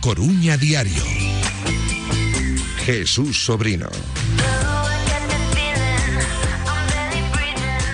Coruña Diario. Jesús Sobrino.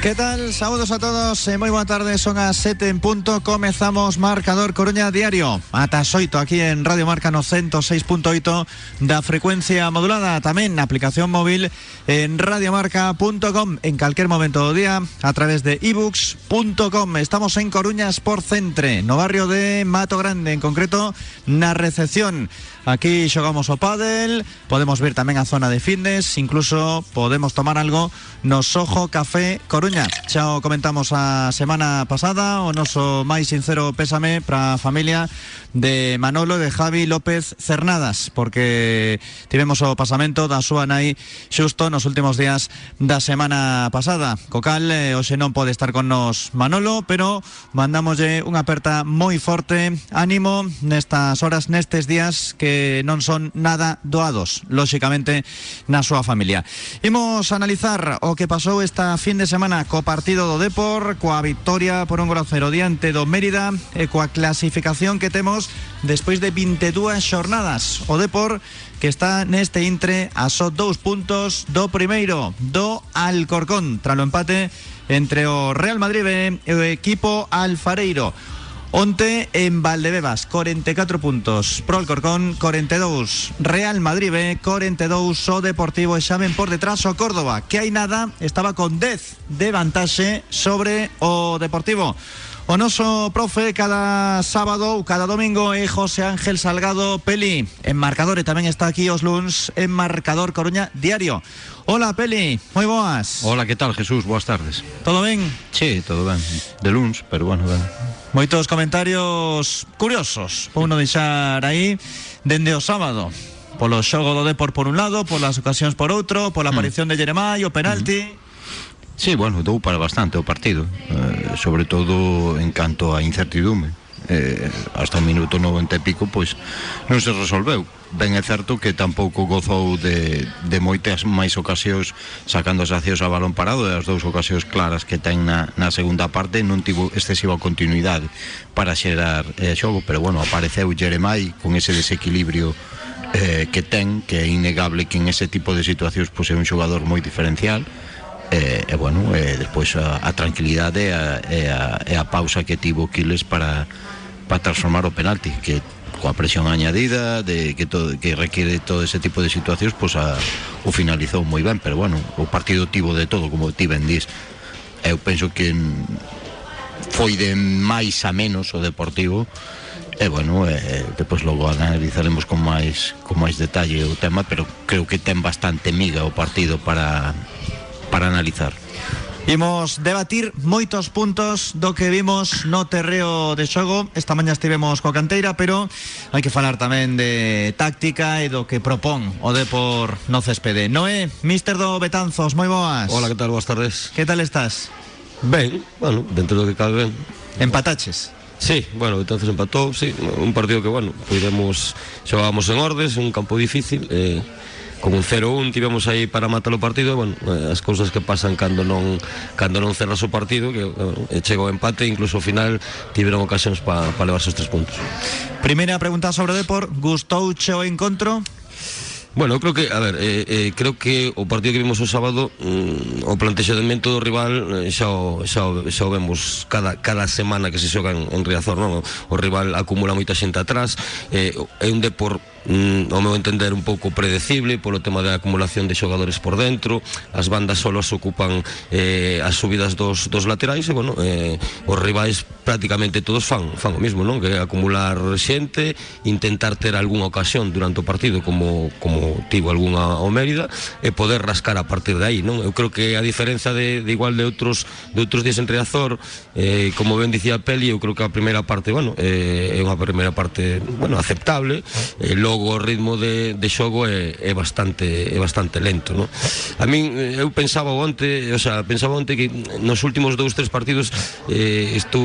¿Qué tal? Saludos a todos, eh, moi boa tarde, son as 7 en punto Comezamos Marcador Coruña Diario. Ata xoito aquí en Radio Marca no 106.8 da frecuencia modulada na aplicación móvil en radiomarca.com En calquer momento do día a través de ebooks.com Estamos en Coruña Sport Centre, no barrio de Mato Grande En concreto, na recepción Aquí xogamos o pádel, podemos ver tamén a zona de fitness, incluso podemos tomar algo no Sojo Café Coruña. Xa o comentamos a semana pasada o noso máis sincero pésame para a familia de Manolo e de Javi López Cernadas, porque tivemos o pasamento da súa nai xusto nos últimos días da semana pasada. Co cal, eh, hoxe non pode estar con nos Manolo, pero mandámoslle unha aperta moi forte, ánimo nestas horas, nestes días que non son nada doados, lóxicamente, na súa familia. Imos analizar o que pasou esta fin de semana co partido do Depor, coa victoria por un gol a cero diante do Mérida e clasificación que temos despois de 22 xornadas. O Depor que está neste intre a só dous puntos do primeiro, do Alcorcón, tralo empate entre o Real Madrid e o equipo Alfareiro. Onte en Valdebebas, 44 puntos. Pro Alcorcón, 42. Real Madrid B, 42. O Deportivo Examen por detrás o Córdoba, que hai nada, estaba con 10 de vantaxe sobre o Deportivo. O noso profe cada sábado ou cada domingo é José Ángel Salgado Peli En marcador e tamén está aquí os luns En marcador Coruña Diario Hola Peli, moi boas Hola, que tal Jesús? Boas tardes Todo ben? Sí, todo ben De luns, pero bueno, Moitos comentarios curiosos Pou non deixar aí Dende o sábado Polo xogo do Depor por un lado Polas ocasións por outro Pola aparición mm. de Jeremai, o penalti mm. Sí, bueno, dou para bastante o partido eh, Sobre todo en canto a incertidume eh, hasta o minuto 90 e pico pois non se resolveu. Ben é certo que tampouco gozou de, de moitas máis ocasións sacando as accións a balón parado e as dous ocasións claras que ten na, na segunda parte non tivo excesiva continuidade para xerar eh, xogo pero bueno, apareceu Jeremai con ese desequilibrio eh, que ten que é innegable que en ese tipo de situacións pois é un xogador moi diferencial e, e bueno, e despois a, a tranquilidade e a, e, a, e a pausa que tivo Quiles para para transformar o penalti que coa presión añadida de que requiere todo ese tipo de situacións pois a, o finalizou moi pero bueno, o partido tivo de todo como ti ben dis eu penso que foi de máis a menos o Deportivo E bueno, eh, depois logo analizaremos con máis con máis detalle o tema, pero creo que ten bastante miga o partido para para analizar. Imos debatir moitos puntos do que vimos no terreo de xogo Esta maña estivemos co Canteira Pero hai que falar tamén de táctica e do que propón o Depor no céspede Noé, Mister do Betanzos, moi boas Hola, que tal? Boas tardes Que tal estás? Ben, bueno, dentro do que cabe ben Empataches? Sí, bueno, entonces empatou, sí, un partido que, bueno, pudemos, xogábamos en ordes, un campo difícil, eh, con un 0-1 tivemos aí para matar o partido e, bueno, eh, as cousas que pasan cando non cando non cerras o partido que bueno, chega o empate e incluso ao final tiveron ocasións para pa levarse os tres puntos Primeira pregunta sobre o Depor gustouche o encontro? Bueno, creo que, a ver, eh, eh, creo que o partido que vimos o sábado mm, o plantexamento do rival eh, xa, o, xa, o, xa o vemos cada, cada semana que se xoga en, en Riazor non? O, o rival acumula moita xente atrás eh, é un depor mm, ao meu entender un pouco predecible polo tema da acumulación de xogadores por dentro. As bandas solos ocupan eh, as subidas dos, dos laterais e bueno, eh, os rivais prácticamente todos fan, fan o mismo non? Que acumular xente intentar ter algunha ocasión durante o partido como, como tivo algunha o Mérida e poder rascar a partir de aí non? Eu creo que a diferenza de, de igual de outros de outros días entre Azor eh, como ben dicía Peli eu creo que a primeira parte bueno, eh, é unha primeira parte bueno, aceptable. Eh, logo logo o ritmo de, de xogo é, é bastante é bastante lento, no? A min eh, eu pensaba onte, o sea, pensaba onte que nos últimos dous tres partidos eh, estou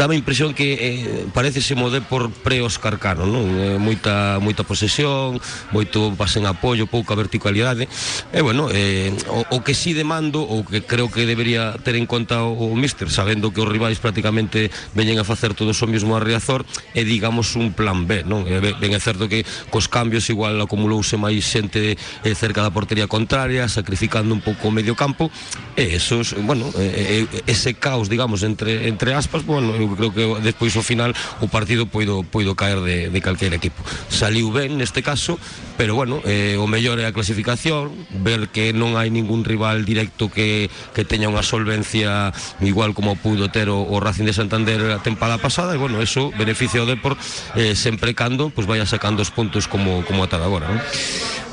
dame a impresión que eh, parece se mode por pre-Oscar Cano, non? Eh, moita moita posesión, moito pase en apoio, pouca verticalidade. E eh, bueno, eh, o, o que si sí demando ou que creo que debería ter en conta o, o míster, sabendo que os rivais prácticamente veñen a facer todos o mismo a Riazor, é digamos un plan B, non? Eh, é ben é certo que que cos cambios igual acumulouse máis xente eh, cerca da portería contraria, sacrificando un pouco o medio campo, e esos, bueno, eh, ese caos, digamos, entre entre aspas, bueno, eu creo que despois ao final o partido poido poido caer de, de calquera equipo. Saliu ben neste caso, pero bueno, eh, o mellor é a clasificación, ver que non hai ningún rival directo que, que teña unha solvencia igual como pudo ter o, o Racing de Santander a tempada pasada, e bueno, eso beneficia o Depor eh, sempre cando, pois pues, vaya sacando os puntos como, como ata agora, non?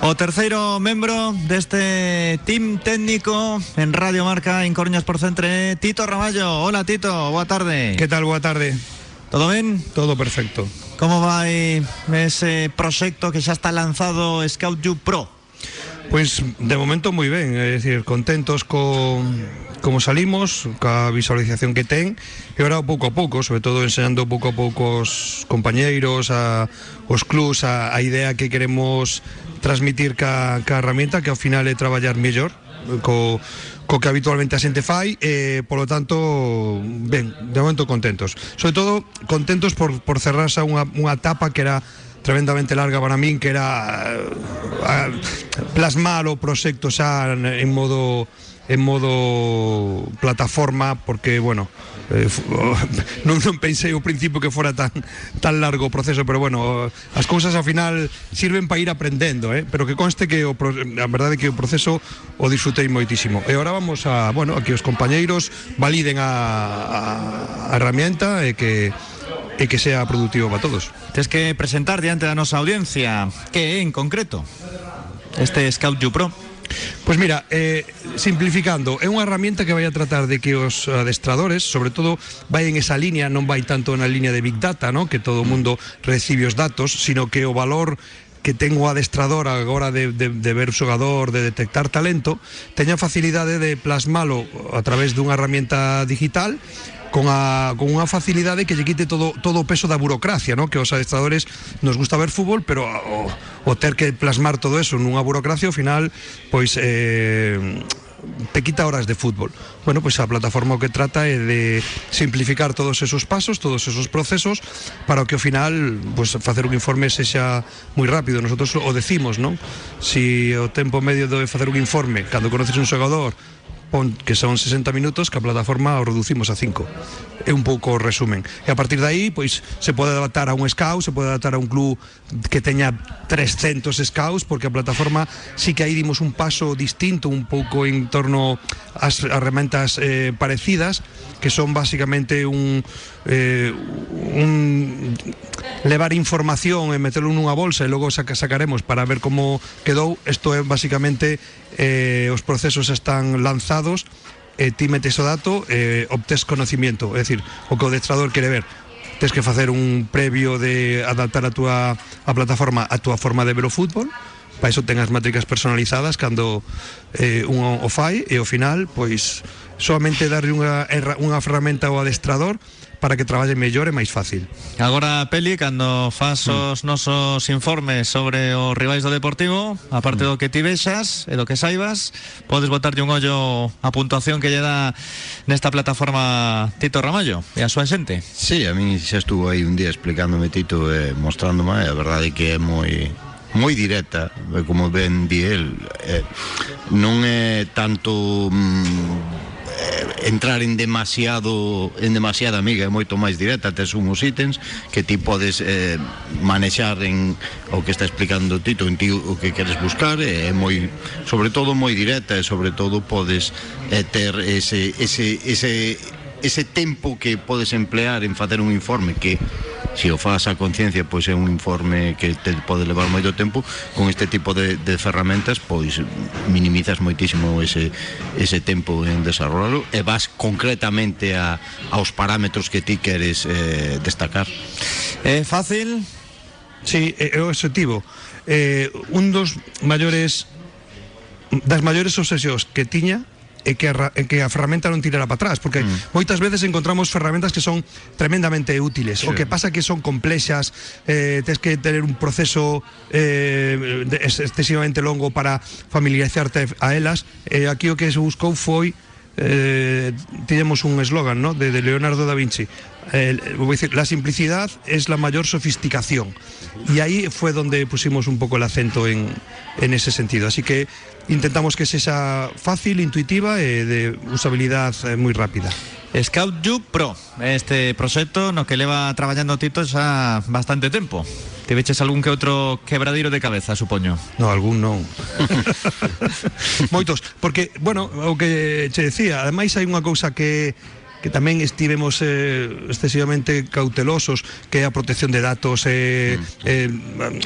O terceiro membro deste team técnico en Radio Marca en Coruñas por Centre, Tito Ramallo. Hola Tito, boa tarde. Que tal, boa tarde? Todo ben? Todo perfecto. Como vai ese proxecto que xa está lanzado Scout You Pro? Pois de momento moi ben, é dicir, contentos con como salimos, ca visualización que ten, e ora pouco a pouco, sobre todo enseñando pouco a pouco os compañeiros, a, os clubs, a, a idea que queremos transmitir ca, ca herramienta, que ao final é traballar mellor, co, co que habitualmente a xente fai e, polo tanto, ben, de momento contentos. Sobre todo, contentos por, por cerrarse unha, unha etapa que era tremendamente larga para min, que era a, a, plasmar o proxecto xa en, en modo en modo plataforma porque, bueno, eh, non, non pensei ao principio que fora tan, tan largo o proceso, pero bueno, eh, as cousas ao final sirven para ir aprendendo, eh? pero que conste que o, a verdade que o proceso o disfrutei moitísimo. E agora vamos a, bueno, a que os compañeiros validen a, a, a herramienta e que e que sea productivo para todos. Tens que presentar diante da nosa audiencia que é en concreto este Scout You Pro. Pois mira, eh, simplificando, é unha herramienta que vai a tratar de que os adestradores, sobre todo, vai en esa línea, non vai tanto na línea de Big Data, ¿no? que todo o mundo recibe os datos, sino que o valor que ten o adestrador agora de, de, de ver o xogador, de detectar talento, teña facilidade de plasmalo a través dunha herramienta digital con, a, con unha facilidade que lle quite todo, todo o peso da burocracia, ¿no? que os adestradores nos gusta ver fútbol, pero o, o ter que plasmar todo eso nunha burocracia, ao final, pois... Eh, te quita horas de fútbol. Bueno, pois pues a plataforma o que trata é de simplificar todos esos pasos, todos esos procesos para que ao final, pues, facer un informe sexa moi rápido. Nosotros o decimos, non? Si o tempo medio de facer un informe, cando conoces un xogador, que son 60 minutos que a plataforma reducimos a 5 é un pouco o resumen. E a partir de aí pois se pode adaptar a un scout se pode adaptar a un club que teña 300 scouts porque a plataforma sí que aí dimos un paso distinto un pouco en torno ás herramientas eh, parecidas que son basicamente un eh, un levar información e meterlo nunha bolsa e logo saca, sacaremos para ver como quedou. Isto é basicamente eh, os procesos están lanzados e ti metes o dato e eh, obtes conocimiento. É dicir, o que o destrador quere ver. Tes que facer un previo de adaptar a túa a plataforma a túa forma de ver o fútbol para iso ten as métricas personalizadas cando eh, un o fai e ao final pois solamente darlle unha, unha ferramenta ao adestrador para que traballe mellor e máis fácil. Agora, Peli, cando faz mm. os nosos informes sobre os rivais do Deportivo, aparte mm. do que ti vexas e do que saibas, podes botarlle un ollo a puntuación que lle dá nesta plataforma Tito Ramallo e a súa xente. Sí, a min xa estuvo aí un día explicándome Tito e eh, mostrándome, a verdade é que é moi moi directa, como ben di el, eh, non é tanto mm, entrar en demasiado en demasiada amiga, é moito máis directa, tes unhos ítems que ti podes eh, manexar en o que está explicando Tito, en ti o que queres buscar, é moi sobre todo moi directa e sobre todo podes eh, ese ese ese ese tempo que podes emplear en facer un informe que se o faz a conciencia pois é un informe que te pode levar moito tempo. Con este tipo de, de ferramentas pois minimizas moitísimo ese, ese tempo en desarrollo e vas concretamente a, aos parámetros que ti queres eh, destacar. É fácil? Sí, é, o objetivo eh, un dos maiores das maiores obsesións que tiña e que a, e que a ferramenta non tirara para atrás, porque mm. moitas veces encontramos ferramentas que son tremendamente útiles. Sí. O que pasa que son complexas, eh, tens que tener un proceso eh, excesivamente longo para familiarizarte a elas. E aquí o que se buscou foi eh, tiñamos un eslogan ¿no? de, Leonardo da Vinci eh, la simplicidad es la mayor sofisticación y ahí fue donde pusimos un poco el acento en, en ese sentido así que intentamos que sea fácil, intuitiva e de usabilidad eh, moi rápida. Scout You Pro, este proxecto no que leva traballando Tito xa bastante tempo. Te veches algún que outro quebradiro de cabeza, supoño? No, algún non. Moitos, porque, bueno, o que che decía, ademais hai unha cousa que que tamén estivemos eh, excesivamente cautelosos que é a protección de datos eh, mm. eh,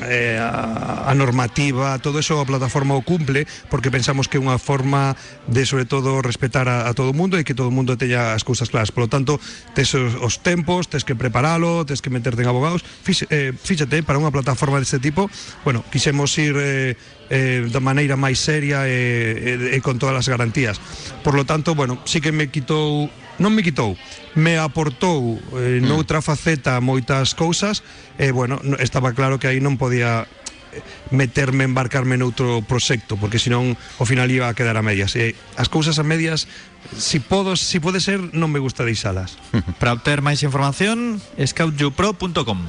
eh, a, a normativa, todo eso a plataforma o cumple porque pensamos que é unha forma de sobre todo respetar a, a todo o mundo e que todo o mundo teña as cousas claras. Polo tanto, tes os, os tempos tes que preparalo, tes que meterte en abogados Fix, eh, fíxate, para unha plataforma deste tipo bueno, quixemos ir eh, eh, da maneira máis seria e, e, e con todas as garantías. Por lo tanto, bueno, sí que me quitou non me quitou, me aportou eh, mm. noutra faceta moitas cousas e, bueno, estaba claro que aí non podía eh, meterme, embarcarme noutro proxecto porque senón ao final iba a quedar a medias. E as cousas a medias si podo, si pode ser, non me gusta deixalas. Para obter máis información scoutyupro.com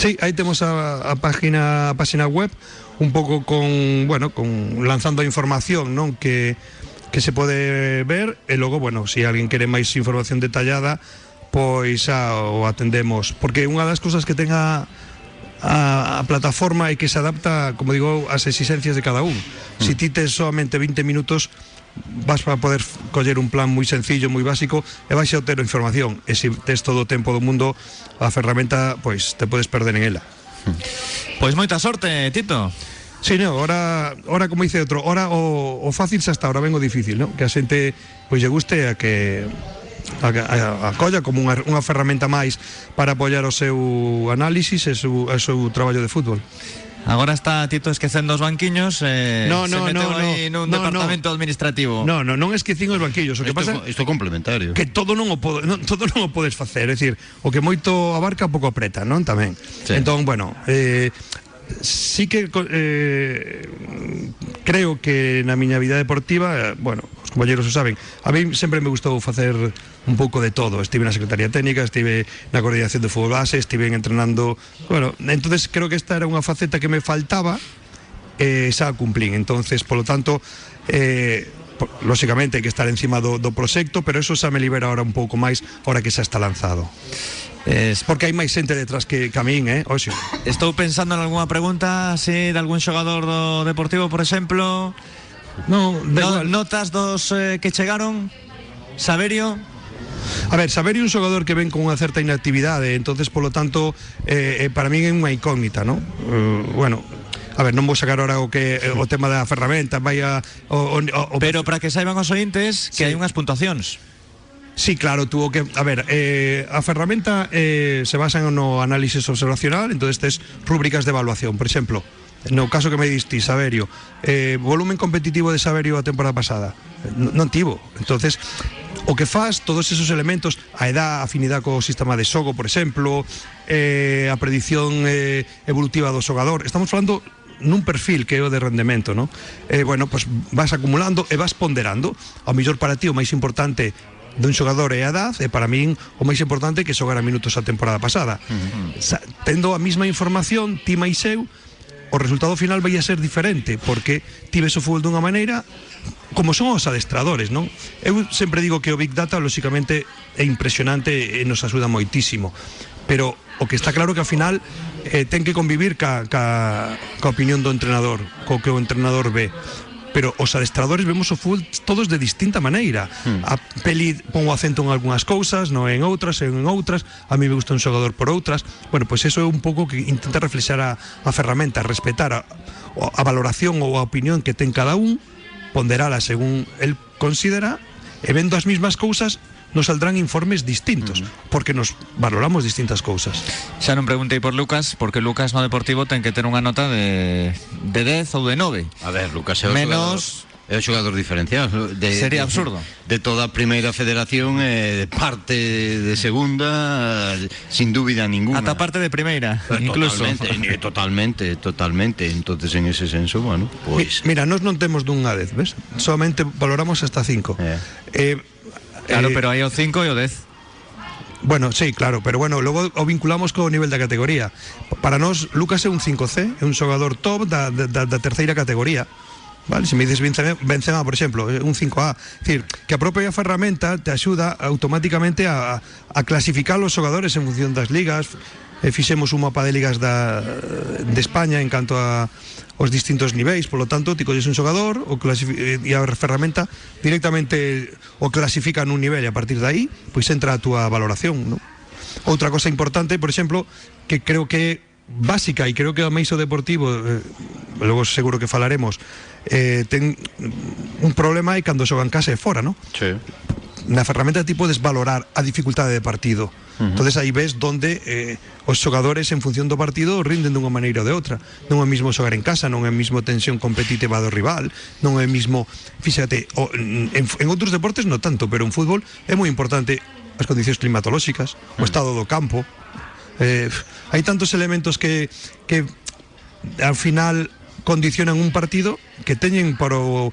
Sí, aí temos a, a página a página web un pouco con, bueno, con lanzando a información, non que que se pode ver e logo, bueno, se si alguén quere máis información detallada, pois a, o atendemos, porque unha das cousas que tenga a, a plataforma é que se adapta, como digo, ás exigencias de cada un. Mm. Si ti tes solamente 20 minutos, vas para poder coller un plan moi sencillo, moi básico e vais a obter información. E se tes todo o tempo do mundo, a ferramenta, pois te podes perder en ela. Mm. Pois moita sorte, Tito. Sí, no, ora, ora como dice outro, ora o, o fácil xa está, ora ven o difícil, no? Que a xente pois lle guste a que a, a, a colla como unha, unha ferramenta máis para apoiar o seu análisis e seu, o seu traballo de fútbol. Agora está Tito esquecendo os banquiños eh, no, no, Se meteu no, aí no, nun no, departamento no, administrativo No, no, non esquecín os banquiños O que isto, pasa isto complementario Que todo non o, podo, non, todo non o podes facer É dicir, o que moito abarca pouco apreta, non? Tamén sí. Entón, bueno eh, sí que eh, creo que na miña vida deportiva, eh, bueno, os compañeros o saben, a mí sempre me gustou facer un pouco de todo. Estive na Secretaría Técnica, estive na coordinación de fútbol base, estive entrenando, bueno, entonces creo que esta era unha faceta que me faltaba eh, xa cumplín. Entonces, polo tanto, eh, lóxicamente hai que estar encima do, do proxecto, pero eso xa me libera ahora un pouco máis, ahora que xa está lanzado. Es porque hai máis xente detrás que, que a min, eh? Oxe. Estou pensando en algunha pregunta así de algún xogador do Deportivo, por exemplo. No, no notas dos eh, que chegaron. Saberio. A ver, Saberio é un xogador que ven con unha certa inactividade, entonces polo tanto eh, eh, para min é unha incógnita, ¿no? Uh, bueno, A ver, non vou sacar ahora o que o tema da ferramenta, vai a, o, o, o Pero para que saiban os ointes que sí. hai unhas puntuacións. Sí, claro, tuvo que... A ver, eh, a ferramenta eh, se basa en no análisis observacional, entonces tes rúbricas de evaluación, por exemplo, no caso que me diste, Saberio, eh, volumen competitivo de Saberio a temporada pasada, non, non tivo. Entonces, o que faz todos esos elementos, a edad, afinidade co sistema de xogo, por exemplo, eh, a predición eh, evolutiva do xogador, estamos falando nun perfil que é o de rendemento, non? Eh, bueno, pues vas acumulando e vas ponderando. Ao mellor para ti o máis importante dun xogador e a edad e para min o máis importante que xogara minutos a temporada pasada. Uh -huh. Tendo a mesma información, ti máis eu, o resultado final vai a ser diferente porque ti ves o fútbol dunha maneira como son os adestradores, non? Eu sempre digo que o Big Data lóxicamente é impresionante e nos axuda moitísimo pero o que está claro que ao final eh, ten que convivir ca, ca, ca opinión do entrenador, co que o entrenador ve pero os adestradores vemos o fútbol todos de distinta maneira. Hmm. A peli pon o acento en algunhas cousas, non en outras, en outras. A mí me gusta un xogador por outras. Bueno, pois pues eso é un pouco que intenta reflexar a, a ferramenta, a respetar a, a valoración ou a opinión que ten cada un, ponderala según el considera, e vendo as mesmas cousas nos saldrán informes distintos, uh -huh. porque nos valoramos distintas cousas. Xa non preguntei por Lucas, porque Lucas no Deportivo ten que ter unha nota de, de 10 ou de 9. A ver, Lucas é Menos É o xogador diferencial de, Sería absurdo. De toda a primeira federación eh, de parte de segunda sin dúbida ninguna. Ata parte de primeira, Eh, incluso. Totalmente, eh, totalmente, totalmente. Entonces en ese senso, bueno, Mi- pois Mira, nós non temos dunha 10, ves? Solamente valoramos hasta 5. Eh. Eh, Claro, eh, pero hai o 5 e o 10. Bueno, sí, claro, pero bueno, logo o vinculamos co nivel da categoría. Para nós, Lucas é un 5C, é un xogador top da, da, da terceira categoría. Vale, se me dices Benzema, Benzema, por exemplo, un 5A, é dicir, que a propia ferramenta te axuda automáticamente a, a clasificar os xogadores en función das ligas. e fixemos un mapa de ligas da, de España en canto a os distintos niveis, polo tanto, ti colles un xogador o eh, e a ferramenta directamente o clasifica nun nivel e a partir de aí, pois entra a túa valoración, non? Outra cosa importante, por exemplo, que creo que é básica e creo que o Meiso Deportivo eh, logo seguro que falaremos eh, ten un problema é cando xogan casa e fora, non? Sí. Na ferramenta ti podes valorar a dificultade de partido Uh -huh. Entonces aí ves donde eh, os xogadores en función do partido rinden dunha maneira ou de outra. Non é mismo xogar en casa, non é mismo tensión competitiva do rival, non é mismo, fíxate, o, en, en outros deportes non tanto, pero en fútbol é moi importante as condicións climatolóxicas, o estado do campo. Eh, hai tantos elementos que que ao final condicionan un partido que teñen para o,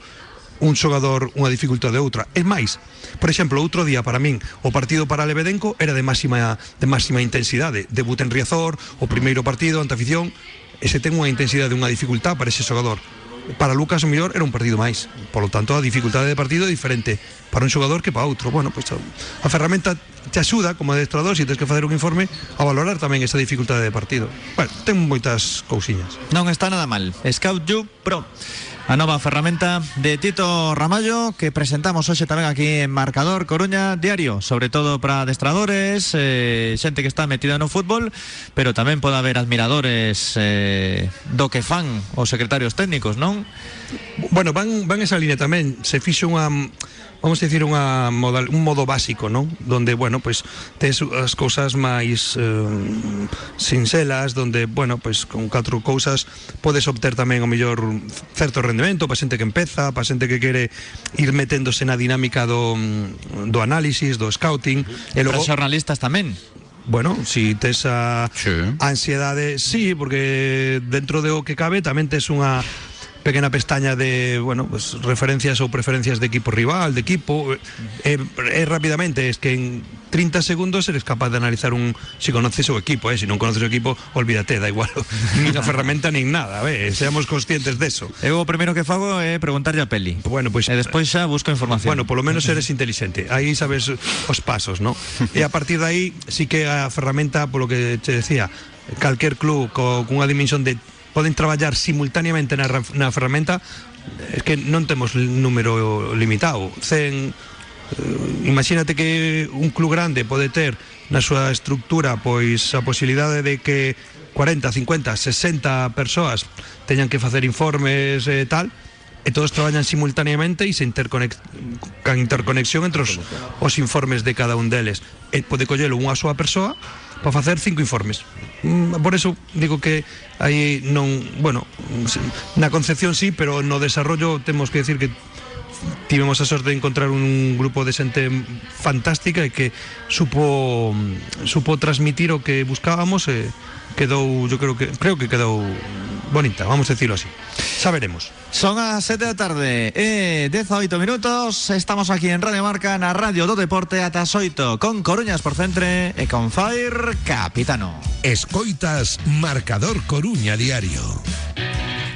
un xogador unha dificultade de outra. É máis, por exemplo, outro día para min, o partido para Lebedenco era de máxima de máxima intensidade. Debut en Riazor, o primeiro partido ante afición, ese ten unha intensidade, unha dificultad para ese xogador. Para Lucas o mellor era un partido máis. Por lo tanto, a dificultade de partido é diferente para un xogador que para outro. Bueno, pois a, a ferramenta te axuda como adestrador se tens que facer un informe a valorar tamén esa dificultade de partido. Bueno, ten moitas cousiñas. Non está nada mal. Scout You Pro. A nova ferramenta de Tito Ramallo que presentamos hoxe tamén aquí en Marcador Coruña Diario, sobre todo para adestradores, eh, xente que está metida no fútbol, pero tamén pode haber admiradores eh, do secretarios técnicos, non? Bueno, van, van esa línea tamén Se fixo unha vamos a decir, unha modal, un modo básico, non? Donde, bueno, pois pues, tes as cousas máis eh, sincelas, donde, bueno, pois pues, con catro cousas podes obter tamén o mellor certo rendemento, para xente que empeza, para xente que quere ir meténdose na dinámica do, do análisis, do scouting, e logo para xornalistas tamén. Bueno, si tes a sí. ansiedade, sí, porque dentro de o que cabe tamén tes unha pequena pestaña de, bueno, pues, referencias ou preferencias de equipo rival, de equipo, eh, eh, rápidamente, es que en 30 segundos eres capaz de analizar un si conoces o equipo, eh, si non conoces o equipo, olvídate, da igual, nin a ferramenta nin nada, ve, seamos conscientes deso. Eu o primeiro que fago é preguntarlle a Peli. Bueno, pois E despois xa busco información. Bueno, polo menos eres inteligente. Aí sabes os pasos, ¿no? E a partir de aí sí que a ferramenta, polo que te decía, calquer club co, cunha dimensión de poden traballar simultaneamente na, na ferramenta es que non temos número limitado. 100 eh, imagínate que un club grande pode ter na súa estructura pois a posibilidade de que 40, 50, 60 persoas teñan que facer informes e eh, tal, todos traballan simultaneamente e se interconex can interconexión entre os, os informes de cada un deles. E pode collelo unha soa persoa para facer cinco informes. Mm, por eso digo que aí non bueno, na concepción sí pero no desarrollo temos que decir que tivemos a sorte de encontrar un grupo de xente fantástica e que supo supo transmitir o que buscábamos e quedou, yo creo que creo que quedou bonita, vamos a decirlo así. Xa veremos. Son as 7 da tarde e 18 minutos Estamos aquí en Radio Marca na Radio do Deporte ata as 8 Con Coruñas por Centre e con Fire Capitano Escoitas Marcador Coruña Diario.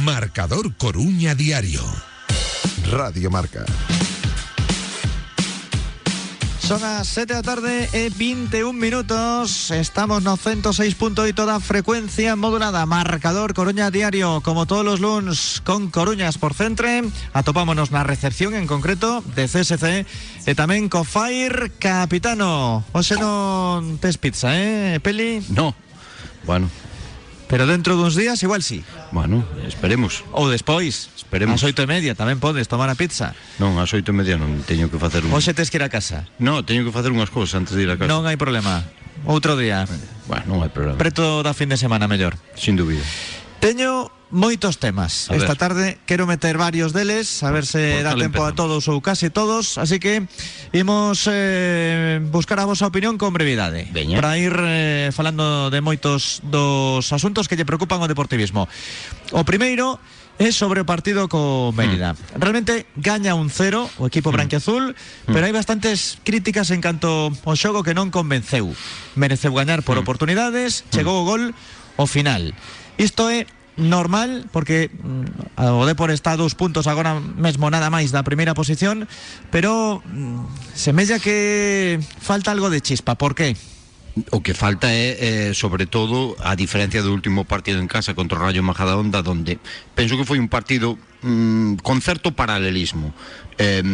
Marcador Coruña Diario. Radio Marca. Son as 7 da tarde e 21 minutos Estamos no 106.8 da frecuencia modulada Marcador Coruña Diario Como todos los lunes con Coruñas por Centre Atopámonos na recepción en concreto de CSC E Fire Capitano Oxe non tes pizza, eh, Peli? No. Bueno, Pero dentro duns días igual sí. Bueno, esperemos. Ou despois. Esperemos. As oito e media tamén podes tomar a pizza. Non, as oito e media non Teño que facer un... Oxe tes que ir a casa. No, teño que facer unhas cousas antes de ir a casa. Non hai problema. Outro día. Bueno, non hai problema. Preto da fin de semana mellor. Sin dúbida. Teño moitos temas. A Esta ver. tarde quero meter varios deles, a ver se Por dá tempo a empezamos? todos ou casi todos, así que imos eh, buscar a vosa opinión con brevidade. Veña. Para ir eh, falando de moitos dos asuntos que lle preocupan o deportivismo. O primeiro é sobre o partido co Mérida. Hmm. Realmente gaña un cero o equipo branquiazul, Hmm. pero hai bastantes críticas en canto ao xogo que non convenceu. Mereceu gañar por oportunidades, chegou o gol ao final. Isto é normal porque mm, o Depor está a dous puntos agora mesmo nada máis da primeira posición, pero mm, semella que falta algo de chispa. Por qué? O que falta é, eh, sobre todo, a diferencia do último partido en casa contra Rayo Majadahonda, donde penso que foi un partido mm, con certo paralelismo. Eh,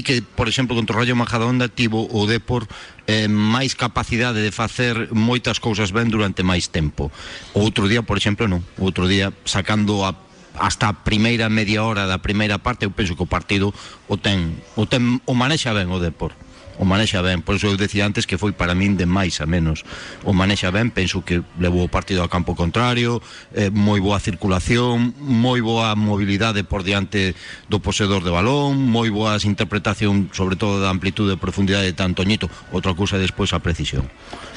que, por exemplo, contra o Rayo Majadahonda tivo o Depor eh, máis capacidade de facer moitas cousas ben durante máis tempo. Outro día, por exemplo, non. Outro día, sacando a hasta a primeira media hora da primeira parte, eu penso que o partido o ten, o ten o manexa ben o Depor o manexa ben, por iso eu decía antes que foi para min de máis a menos. O manexa ben, penso que levou o partido ao campo contrario eh, moi boa circulación moi boa mobilidade por diante do poseedor de balón moi boas interpretación sobre todo da amplitude e profundidade de Antoñito outra cousa despois a precisión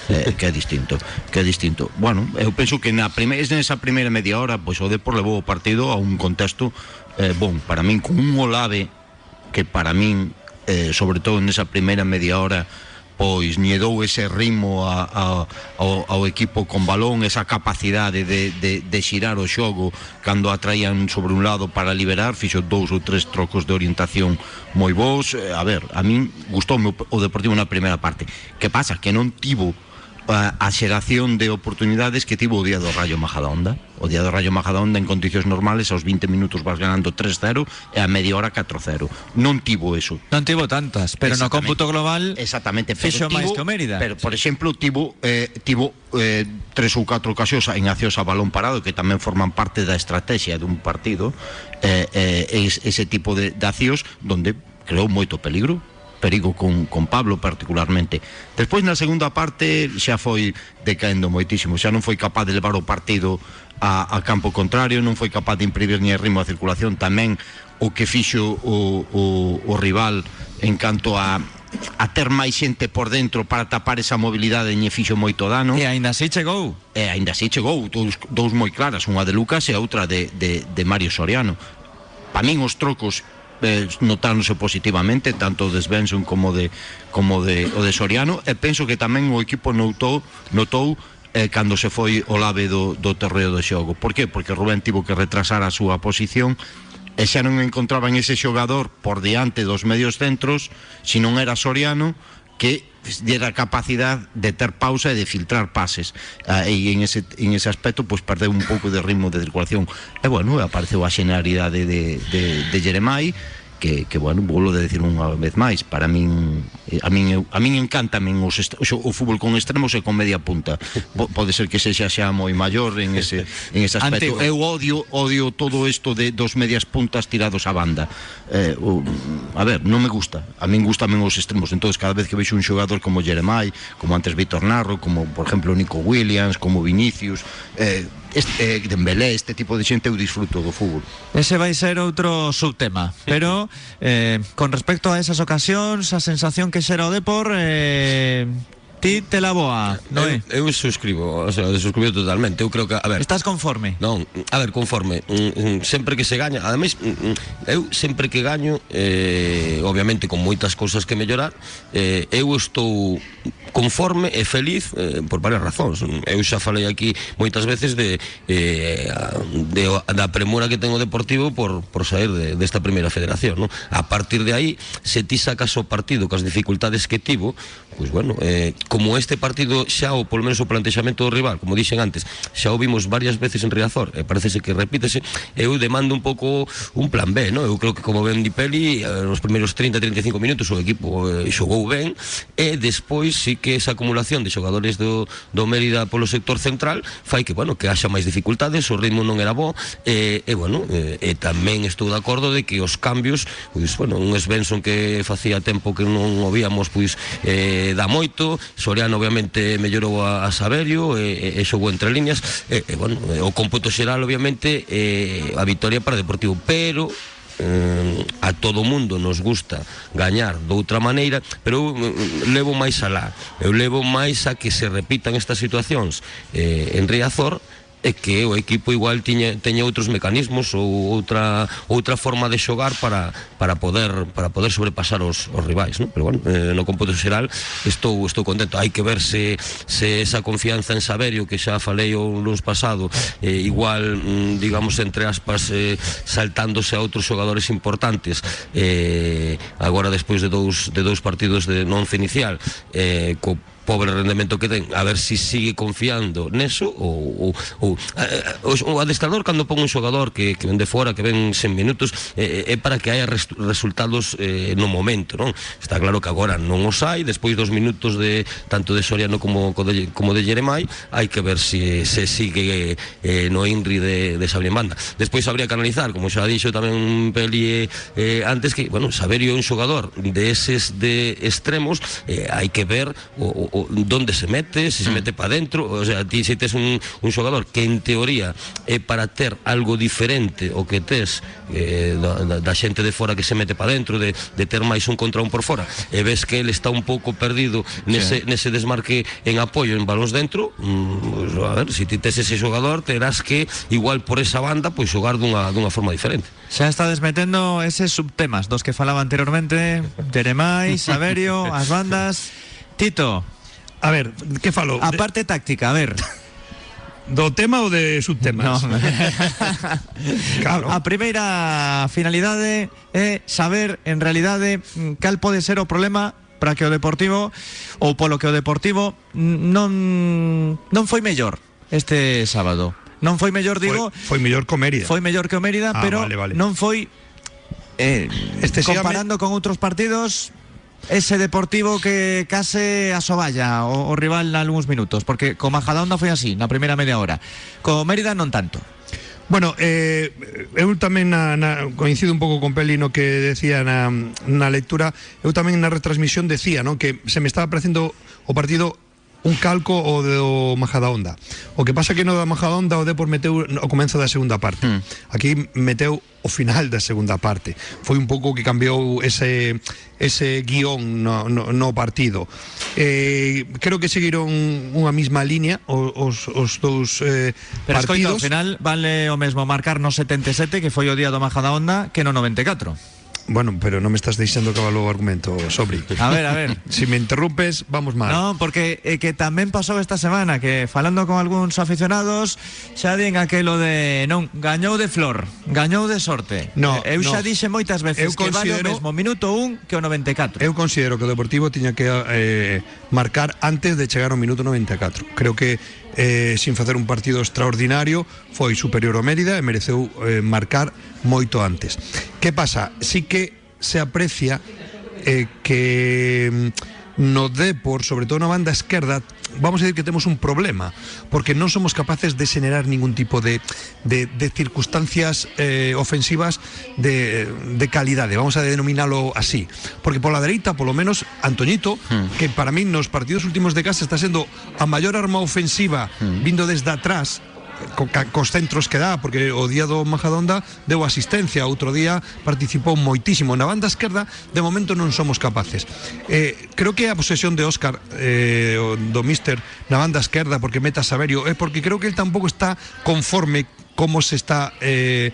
eh, que é distinto que é distinto. Bueno, eu penso que na primeira, nesa primeira media hora pois o Depor levou o partido a un contexto eh, bon, para min con un Olave que para min eh, sobre todo nesa primeira media hora pois niedou ese ritmo a, a, ao, ao equipo con balón, esa capacidade de, de, de xirar o xogo cando atraían sobre un lado para liberar, fixo dous ou tres trocos de orientación moi bons. Eh, a ver, a min gustoume o Deportivo na primeira parte. Que pasa? Que non tivo a, xeración de oportunidades que tivo o día do Rayo Majadahonda. O día do Rayo Majadahonda en condicións normales aos 20 minutos vas ganando 3-0 e a media hora 4-0. Non tivo eso. Non tivo tantas, pero no cómputo global Exactamente, pero fixo máis que o Mérida. Pero, por exemplo, tivo, eh, tivo eh, tres ou catro ocasións en accións a balón parado que tamén forman parte da estrategia dun partido eh, eh, es, ese tipo de, de accións donde creou moito peligro perigo con, con Pablo particularmente despois na segunda parte xa foi decaendo moitísimo xa non foi capaz de levar o partido a, a campo contrario non foi capaz de imprimir ni el ritmo a circulación tamén o que fixo o, o, o rival en canto a a ter máis xente por dentro para tapar esa mobilidade lle fixo moito dano E aínda así chegou. e aínda así chegou dous, dous moi claras, unha de Lucas e outra de, de, de Mario Soriano. Pa min os trocos eh, notáronse positivamente tanto de Svensson como de como de o de Soriano e penso que tamén o equipo notou notou eh, se foi o do, do terreo do xogo. Por qué? Porque Rubén tivo que retrasar a súa posición e xa non encontraban ese xogador por diante dos medios centros, se non era Soriano, que dera capacidad de ter pausa e de filtrar pases. Ah, e en ese, en ese aspecto pois perdeu un pouco de ritmo de circulación. E bueno, apareceu a xenaridade de, de, de Jeremai que, que bueno, volo de decir unha vez máis, para min eh, a min a min encántame os o fútbol con extremos e con media punta. Po, pode ser que sexa xa moi maior en ese en ese aspecto. Ante... Eu odio odio todo isto de dos medias puntas tirados á banda. Eh, o, a ver, non me gusta. A min gustamen os extremos. Entonces cada vez que vexo un xogador como Jeremai, como antes Víctor Narro, como por exemplo Nico Williams, como Vinicius, eh este, Dembélé, este tipo de xente eu disfruto do fútbol. Ese vai ser outro subtema, pero eh, con respecto a esas ocasións, a sensación que xera o Depor, eh, Ti te la boa, non é? Eu, eu suscribo, o sea, suscribo totalmente. Eu creo que, a ver, estás conforme? Non, a ver, conforme. Mm, mm, sempre que se gaña, ademais mm, mm eu sempre que gaño, eh, obviamente con moitas cousas que mellorar, eh, eu estou conforme e feliz eh, Por varias razóns Eu xa falei aquí moitas veces de, eh, de Da premura que ten o Deportivo Por, por sair de, desta primeira federación non? A partir de aí Se ti sacas o partido cas dificultades que tivo Pois bueno, eh, como este partido xa o polo menos o plantexamento do rival, como dixen antes, xa o vimos varias veces en Riazor, e parecese que repítese, eu demando un pouco un plan B, no? Creo que como ben di Peli, eh, nos primeiros 30-35 minutos o equipo eh, xogou ben e despois sí que esa acumulación de xogadores do, do Mérida polo sector central fai que, bueno, que haxa máis dificultades, o ritmo non era bo e, e bueno, e, e tamén estou de acordo de que os cambios, pois, bueno, un Svensson que facía tempo que non o víamos, pois, eh, moito, Soriano obviamente mellorou a, a Saberio e, e, e xogou entre líneas e, e bueno, e o cómputo xeral obviamente eh, a victoria para Deportivo, pero eh, a todo mundo nos gusta gañar de outra maneira, pero eu eh, levo máis alá, eu levo máis a que se repitan estas situacións eh, en Riazor, é que o equipo igual tiña teña outros mecanismos ou outra outra forma de xogar para para poder para poder sobrepasar os, os rivais, non? Pero bueno, eh, no computo xeral estou estou contento. Hai que ver se se esa confianza en Saberio que xa falei o luns pasado, eh, igual mm, digamos entre aspas eh, saltándose a outros xogadores importantes eh, agora despois de dous de dous partidos de non inicial eh, co pobre rendemento que ten a ver si sigue confiando neso ou, ou, ou eh, o, o adestrador cando pon un xogador que, que ven de fora que ven 100 minutos eh, é para que haya res, resultados eh, no momento non? está claro que agora non os hai despois dos minutos de tanto de Soriano como, como de Jeremai hai que ver se se sigue eh, no Inri de, de Sabrina Banda despois habría que analizar como xa dixo tamén Peli eh, antes que bueno, Saberio é un xogador de eses de extremos eh, hai que ver o, o donde se mete, se se mete para dentro, o sea, ti se tes un, un xogador que en teoría é para ter algo diferente o que tes eh, da, da, xente de fora que se mete para dentro, de, de ter máis un contra un por fora, e ves que ele está un pouco perdido nese, nese desmarque en apoio en balóns dentro, mm, pues, a ver, se ti tes ese xogador, terás que igual por esa banda, pois xogar dunha, dunha forma diferente. Xa está desmetendo eses subtemas dos que falaba anteriormente Jeremai, Saberio, as bandas. Tito, A ver, que falo? a parte táctica, a ver Do tema ou de subtemas? No. Claro. A primeira finalidade é saber en realidade mm, cal pode ser o problema para que o Deportivo ou polo que o Deportivo non non foi mellor este sábado. Non foi mellor, digo, foi, foi mellor co Mérida. foi mellor que o Mérida, Ah, pero vale, vale. non foi eh, Excesivamente- comparando con outros partidos ese Deportivo que case asoballa o, o rival algúns minutos, porque co Majadahonda foi así, na primeira media hora. Co Mérida non tanto. Bueno, eh, eu tamén coincido un pouco con Peli no que decía na, na lectura Eu tamén na retransmisión decía non que se me estaba parecendo o partido un calco o do Majadahonda. O que pasa que no da Majadahonda o Depor meteu o comenzo da segunda parte. Hmm. Aquí meteu o final da segunda parte. Foi un pouco que cambiou ese, ese guion no, no, no partido. Eh, Creo que seguiron unha mesma línea os, os, os dous eh, Pero escoita, ao partidos. final vale o mesmo marcar no 77 que foi o día do Majadahonda que no 94. Bueno, pero non me estás deixando acabar o argumento, Sobri. A ver, a ver. Si me interrumpes, vamos mal. No, porque eh, que tamén pasou esta semana que falando con algúns aficionados xa din aquelo de non, gañou de flor, gañou de sorte. No, eu no. xa dixe moitas veces Eu que vale o considero- mesmo minuto 1 que o 94. Eu considero que o Deportivo tiña que eh, marcar antes de chegar ao minuto 94. Creo que eh, sin facer un partido extraordinario, foi superior ao Mérida e mereceu eh, marcar moito antes. Que pasa? Si que se aprecia eh, que mm, no Depor, sobre todo na banda esquerda, vamos a decir que temos un problema, porque non somos capaces de xenerar ningún tipo de, de, de circunstancias eh, ofensivas de, de calidade, vamos a denominalo así. Porque pola dereita, polo menos, Antoñito, que para mí nos partidos últimos de casa está sendo a maior arma ofensiva vindo desde atrás, co, cos centros que dá, porque o día do Majadonda deu asistencia, outro día participou moitísimo. Na banda esquerda, de momento non somos capaces. Eh, creo que a posesión de Óscar eh, do Míster na banda esquerda, porque meta Saverio, é porque creo que él tampouco está conforme como se está... Eh,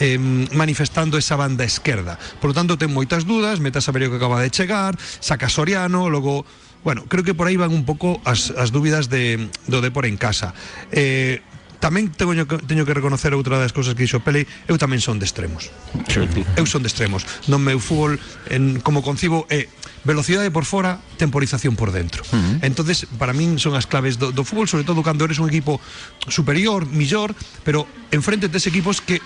eh, manifestando esa banda esquerda. Por lo tanto, ten moitas dudas, meta Saverio que acaba de chegar, saca Soriano, logo Bueno, creo que por aí van un pouco as, as dúbidas de, do Depor en casa. Eh, tamén teño que, teño que reconocer outra das cousas que dixo Pele, eu tamén son de extremos. Sí. Eu son de extremos. No meu fútbol, en, como concibo, é velocidade por fora, temporización por dentro. Uh -huh. Entonces, para min son as claves do, do fútbol, sobre todo cando eres un equipo superior, millor, pero enfrente tes equipos que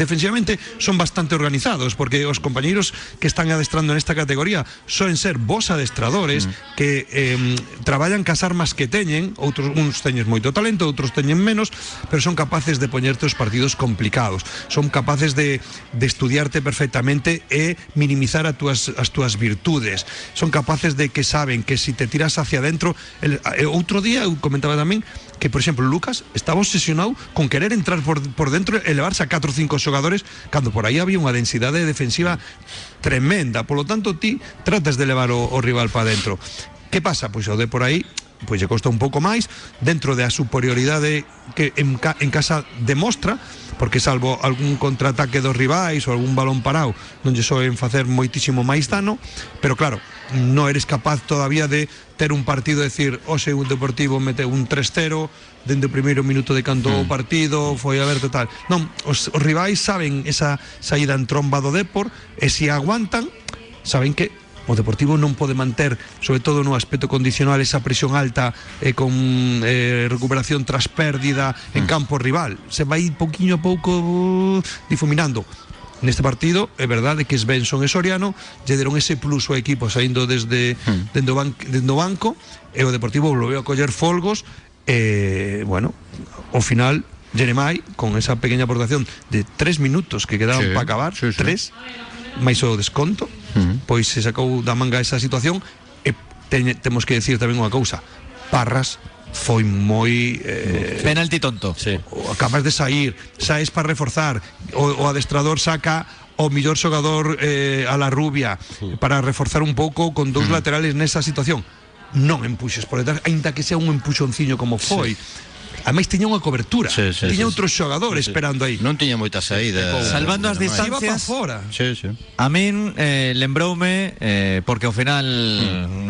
defensivamente son bastante organizados, porque os compañeiros que están adestrando nesta categoría soen ser vos adestradores uh -huh. que eh, traballan cas armas que teñen, outros uns teñen moito talento, outros teñen menos, pero son capaces de poñerte os partidos complicados. Son capaces de, de estudiarte perfectamente e minimizar a túas, as túas virtudes. Son capaces de que saben que si te tiras hacia adentro... El, eh, outro día comentaba tamén que, por exemplo, Lucas estaba obsesionado con querer entrar por, por dentro elevarse a 4 ou 5 xogadores cando por aí había unha densidade defensiva tremenda. Por lo tanto, ti tratas de elevar o, o rival para dentro. Que pasa? Pois o de por aí pois lle costa un pouco máis dentro da superioridade que en, ca, en casa demostra porque salvo algún contraataque dos rivais ou algún balón parado non lle soen facer moitísimo máis dano pero claro, non eres capaz todavía de ter un partido e decir hoxe un Deportivo mete un 3-0 dende o primeiro minuto de canto o mm. partido foi a ver tal non, os, os rivais saben esa saída en tromba do Depor e se aguantan saben que o Deportivo non pode manter, sobre todo no aspecto condicional, esa presión alta eh, con eh, recuperación tras pérdida en campo rival. Se vai pouquiño a pouco uh, difuminando. Neste partido, é verdade que Svensson e Soriano lle deron ese plus ao equipo saindo desde, mm. dende, o ban dende o banco e o Deportivo volveu a coller folgos e, bueno, ao final Jeremai, con esa pequeña aportación de tres minutos que quedaban Sí, para acabar, sí, sí. tres, máis o desconto, pois se sacou da manga esa situación e teñe, temos que decir tamén unha cousa Parras foi moi eh, Penalti tonto. Sí. o- capaz de sair saes para reforzar o, o adestrador saca o millor xogador eh, a la rubia para reforzar un pouco con dous laterales nesa situación. Non empuxes por detrás aínda que sea un empuxonciño como foi Ademais tiña unha cobertura Sí, sí, tiña sí, outros xogadores Sí. esperando aí Non tiña moita saída. Salvando as. Se iba para distancias. fora Sí, sí. A min eh, lembroume eh, porque ao final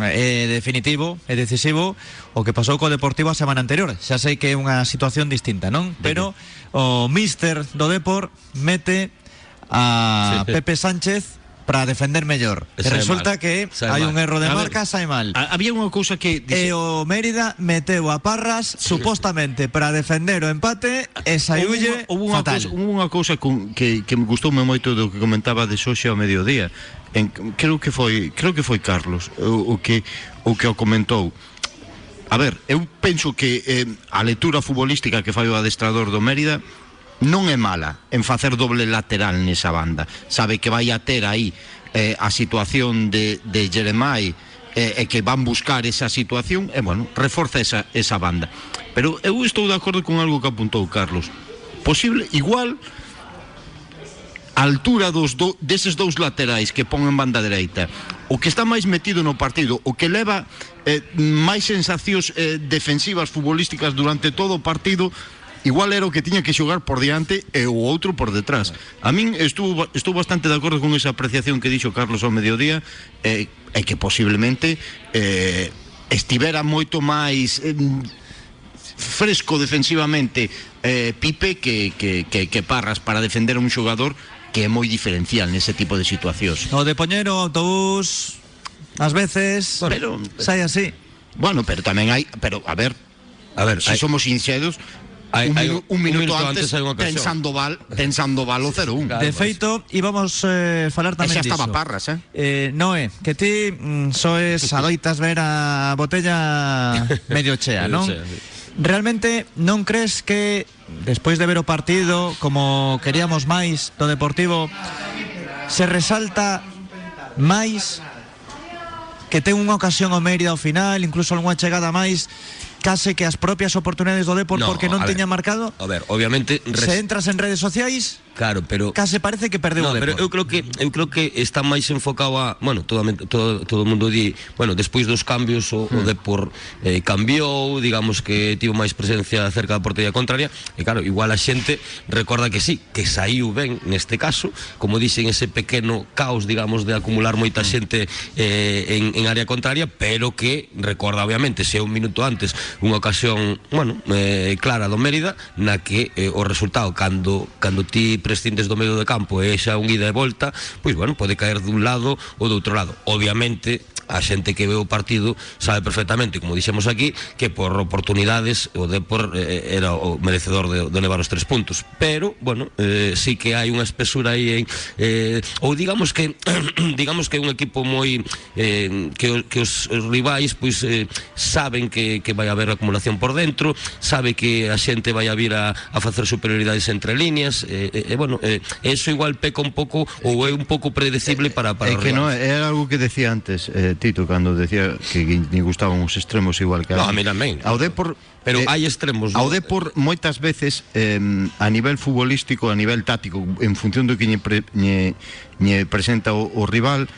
é definitivo, é decisivo o que pasou co Deportivo a semana anterior. Xa sei que é unha situación distinta, non? Pero o míster do Depor mete a Sí. Pepe Sánchez para defender mellor. E E resulta mal. que Sae hai mal. un erro de A ver, marca, sae mal. Ha- Había unha cousa que E o Mérida meteu a Parras supostamente para defender o empate e saiulle Houve unha fatal. houve unha cousa que, que me gustoume moito do que comentaba de Xoxe ao mediodía. En, creo que foi, creo que foi Carlos o, o que o que o comentou. A ver, eu penso que eh, a lectura futbolística que fai o adestrador do Mérida non é mala en facer doble lateral nesa banda. Sabe que vai a ter aí eh, a situación de, de Jeremai eh, e que van buscar esa situación e, bueno, reforza esa, esa banda. Pero eu estou de acordo con algo que apuntou Carlos. Posible, igual, a altura dos do, deses dous laterais que pon en banda dereita o que está máis metido no partido o que leva eh, máis sensacións eh, defensivas futbolísticas durante todo o partido igual era o que tiña que xogar por diante e o outro por detrás. A min estuvo, estou bastante de acordo con esa apreciación que dixo Carlos ao mediodía eh, e que posiblemente eh, estivera moito máis eh, fresco defensivamente eh, Pipe que, que, que, que Parras para defender a un xogador que é moi diferencial nese tipo de situacións. O de poñer o autobús ás veces Pero- sai así. Bueno, pero tamén hai, pero a ver, A ver, si hai- somos sinceros, Hai- un, minu- un un minuto, minuto antes, antes ten Sandoval, ten Sandoval o 0-1. De feito, íbamos eh, falar tamén xa estaba diso. Parras, eh? Eh, Noé, que ti mm, soes adoitas ver a botella medio chea, non? Realmente non crees que despois de ver o partido como queríamos máis do Deportivo se resalta máis que ten unha ocasión o Mérida ao final, incluso algunha chegada máis case que as propias oportunidades do Depor No, porque non a ver. tiña marcado? A ver, obviamente res- Se entras en redes sociais, Claro, pero case parece que perdeu o No, pero Depor. eu creo que eu creo que está máis enfocado a, bueno, todo todo todo o mundo di, bueno, despois dos cambios o, o Depor eh, cambiou, digamos que tivo máis presencia cerca da portería contraria, e claro, igual a xente recorda que sí, que saiu ben neste caso, como dixen ese pequeno caos, digamos, de acumular moita xente eh, en, en área contraria, pero que recorda obviamente se é un minuto antes unha ocasión, bueno, eh, clara do Mérida, na que eh, o resultado cando cando ti prescindes do medio de campo e xa un ida e volta, pois bueno, pode caer dun lado ou do outro lado. Obviamente, a xente que ve o partido sabe perfectamente, como dixemos aquí, que por oportunidades o Depor eh, era o merecedor de, de levar os tres puntos. Pero, bueno, eh, sí que hai unha espesura aí en, eh, ou digamos que digamos que é un equipo moi eh, que, que os, rivais pois eh, saben que, que vai haber acumulación por dentro, sabe que a xente vai a vir a, a facer superioridades entre líneas, e eh, eh, bueno, eh, eso igual peca un pouco ou é un pouco predecible para, para É os que non, era algo que decía antes eh, Tito cando decía que lle gustaban os extremos igual que no, a mí. No, a mí tamén. Ao Depor Pero eh, hai extremos. Ao no? Depor moitas veces eh, a nivel futbolístico, a nivel táctico, en función do que lle, pre, lle, lle presenta o, o rival,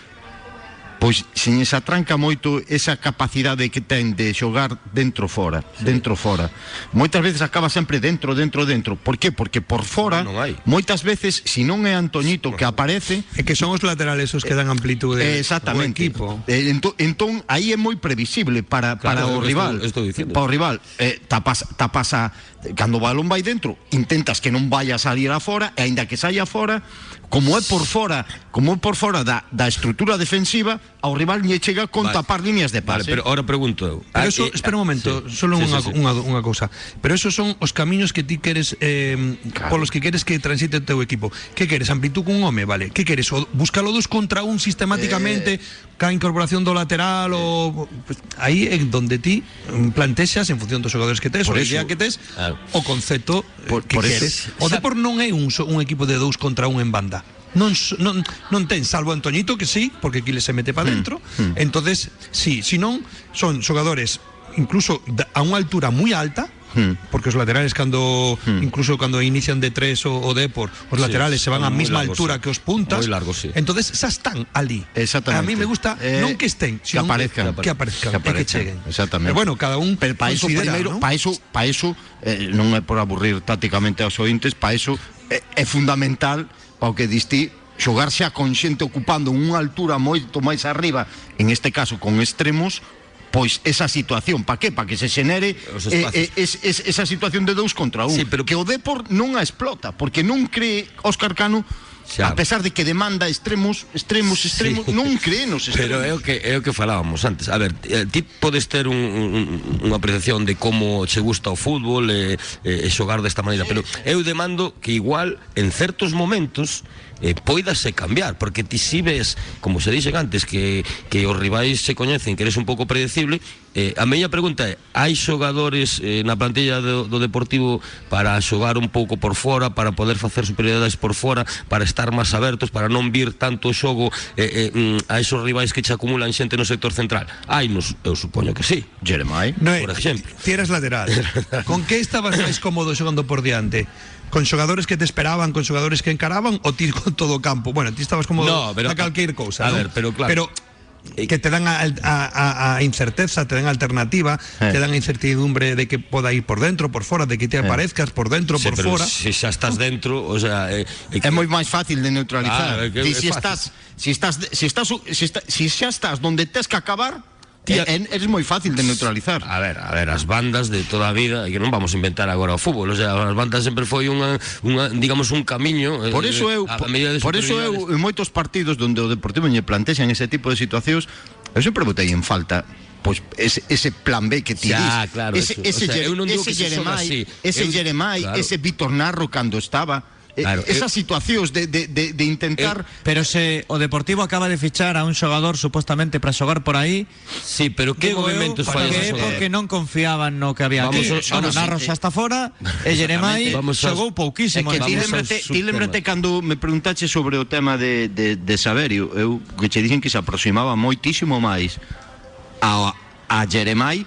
pois se lle se atranca moito esa capacidade que ten de xogar dentro fora, sí. dentro fora. Moitas veces acaba sempre dentro, dentro, dentro. Por qué? Porque por fora, Non hai. moitas veces, se non é Antoñito que aparece, É que son os laterales os que dan amplitude Eh, Exactamente. ao equipo. Eh, ento, entón aí é moi previsible para, para Claro, é o rival. estou- estou. Para o rival, eh, tapas, tapas a cando o balón vai dentro, intentas que non vaya a salir afora e aínda que saia fora, como é por fora, como é por fora da, da estrutura defensiva, ao rival lle chega con Vale. tapar líneas de Vale, pase. pero ahora pregunto eu. Pero Ah, eso, eh, espera un momento, sí. solo Sí, unha, sí, sí. unha, unha cousa. Pero esos son os camiños que ti queres eh, Claro. polos que queres que transite o teu equipo. Que queres? Amplitud cun home, vale? Que queres? O, búscalo dos contra un sistemáticamente, ca incorporación do lateral ou pues, aí é donde ti mm, plantexas en función dos xogadores que tes, Por o idea que tes, Claro. o concepto eh, Por- que por queres. O Depor non é un, un equipo de dous contra un en banda. Non, non, non ten salvo Antoñito que sí, porque Quiles se mete para dentro. Entonces, sí, si non son xogadores incluso a unha altura moi alta, Hmm. porque os laterales cando incluso cando inician de tres o, o Depor, os Sí, laterales se van moi mesma largos, altura sí. que os puntas. Moi largos, sí. Entonces xa están ali. Exactamente. A mí me gusta Eh, non que estén, que sino aparezcan. que aparezcan, Que e que aparezcan, cheguen. exactamente. Pero bueno, cada un Pero para eso considera, ¿no? primeiro, para eso, para eso eh, non é por aburrir tácticamente aos ointes, para eso é, é fundamental para o que distí xogar xa con xente ocupando unha altura moito máis arriba, en este caso con extremos, pois esa situación, para que? Para que se xenere eh, eh, es, es, esa situación de dous contra un, Sí, pero- que o Depor non a explota, porque non cree Óscar Cano Xa. a pesar de que demanda extremos, extremos, extremos, Sí. non cree nos extremos. Pero é o que é o que falábamos antes. A ver, eh, ti podes ter un, un, unha apreciación de como che gusta o fútbol e, e, e xogar desta maneira, pero eu demando que igual en certos momentos eh, poidase cambiar, porque ti si ves, como se dixen antes, que, que os rivais se coñecen, que eres un pouco predecible, eh, a miña pregunta é, hai xogadores eh, na plantilla do, do Deportivo para xogar un pouco por fora, para poder facer superioridades por fora, para estar máis abertos, para non vir tanto o xogo eh, eh, mm, a esos rivais que che acumulan xente no sector central? Hai nos, eu supoño que sí. Jeremiah. No, por exemplo. Ti eras lateral. con que estabas máis cómodo xogando por diante? Con xogadores que te esperaban, con xogadores que encaraban ou ti con todo o campo? Bueno, ti estabas cómodo No, pero- a calqueir cousa, a ¿no? ver, pero claro. Pero que te dan a, a, a incerteza, te dan alternativa, Eh. te dan incertidumbre de que poda ir por dentro, por fora, de que te aparezcas por dentro, Sí, por pero fora. se xa estás dentro, o sea, eh, eh, É moi máis fácil de neutralizar. Claro, é que é si, fácil. estás, si estás si estás si, está, si xa estás donde tes que acabar, Tía- é, é- eres moi fácil de neutralizar. A ver, a ver, as bandas de toda a vida, e que non vamos a inventar agora o fútbol, o sea, as bandas sempre foi unha, unha digamos, un camiño eh, Por eso eu, a, a por, eso eu en moitos partidos onde o Deportivo lle plantexan ese tipo de situacións, eu sempre botei en falta pois ese, ese plan B que ti Xa, claro, ese, eso. O ese, sea, non digo ese Jeremai, ese Jeremai, claro. ese Víctor Narro cando estaba eh, Claro, esas situacións de, de, de, de intentar Pero se o Deportivo acaba de fichar a un xogador supostamente para xogar por aí, Sí, pero que movimentos fai que porque non confiaban no que había Vamos aquí. a- Bueno, vamos a- Narro xa está fora e Jeremai xogou É pouquísimo. que ti lembrate, ao ti subtema. lembrate cando me preguntache sobre o tema de, de, de Saberio Eu que che dixen que se aproximaba moitísimo máis a, a Jeremai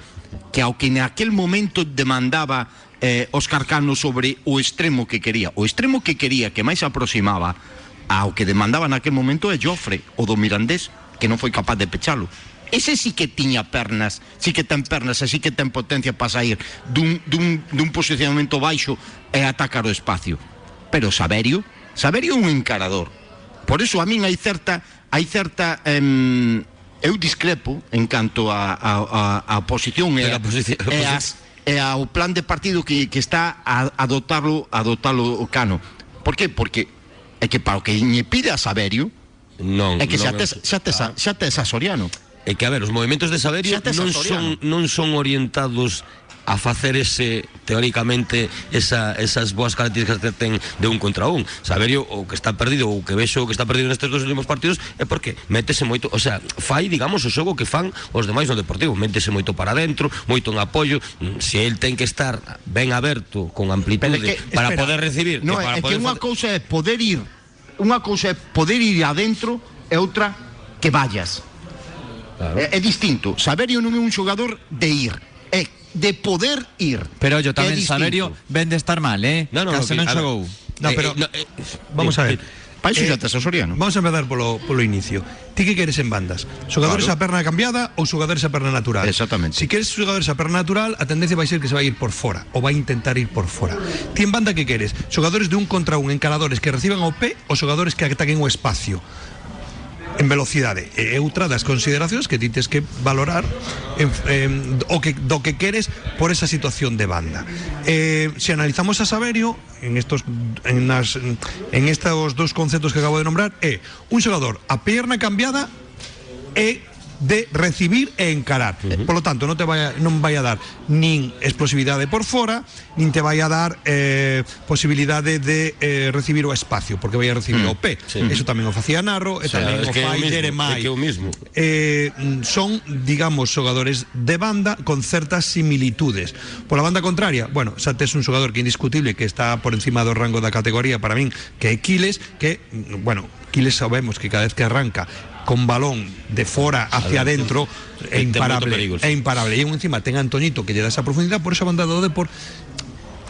Que ao que naquel momento demandaba eh, Óscar Cano sobre o extremo que quería. O extremo que quería que máis aproximaba ao que demandaba naquel momento é Jofre, o do Mirandés, que non foi capaz de pechalo. Ese sí que tiña pernas, sí que ten pernas, así que ten potencia para sair dun, dun, dun posicionamento baixo e atacar o espacio. Pero Saberio, Saberio é un encarador. Por eso a min hai certa, hai certa em, eu discrepo en canto a, a, a, a posición e, a, posición, e as, e ao plan de partido que, que está a adoptarlo adoptalo o Cano. Por que? Porque é que para o que lle pide a Saberio Non, é que xa non tes, xa tes, a, xa tes a Soriano. É que, a ver, os movimentos de Saberio Xa non a son, non son orientados a facer ese, teóricamente, esa, esas boas características que ten de un contra un. Saberio, o que está perdido, ou que vexo o que está perdido nestes dos últimos partidos, é porque métese moito, o sea, fai, digamos, o xogo que fan os demais no Deportivo, métese moito para dentro, moito en apoio, Mm, se el ten que estar ben aberto, con amplitude, que- para espera, poder recibir, No, que para é que poder unha facer- cousa é poder ir, unha cousa é poder ir adentro e outra que vayas. Claro. É, é distinto. Saberio non é un xogador de ir, é de poder ir. Pero yo Que é tamén distinto. Saberio ven de estar mal, eh? No, no, non a ver, xogou. No, Eh, pero- eh, no, eh, Vamos a ver. Para iso Eh, xa tes a Soriano. Vamos a empezar polo, polo inicio. Ti que queres en bandas? Xogadores Claro. a perna cambiada ou xogadores a perna natural? Exactamente. Si queres xogadores a perna natural, a tendencia vai ser que se vai ir por fora ou vai intentar ir por fora. Ti en banda que queres? Xogadores de un contra un, encaradores que reciban o ou xogadores que ataquen o espacio? En velocidade. E outra das que ti tes que valorar en, o que, do que queres por esa situación de banda. Eh, se analizamos a Saberio en estos en, nas, en estos dos conceptos que acabo de nombrar é un xogador a pierna cambiada e de recibir e encarar. Uh -huh. Por lo tanto, non te vai a, non vai a dar nin explosividade por fora, nin te vai a dar eh, posibilidade de eh, recibir o espacio, porque vai a recibir Mm, o pé. sí. Eso tamén o facía Narro, e O sea, tamén es o fai Jeremai. mismo. Eh, son, digamos, xogadores de banda con certas similitudes. Por la banda contraria, bueno, xa tes un xogador que indiscutible que está por encima do rango da categoría para min, que é Quiles, que, mm, bueno, Quiles sabemos que cada vez que arranca con balón de fora hacia adentro Ten moito imparable, é imparable. E encima ten a Antoñito que lle dá esa profundidade, por esa banda do Depor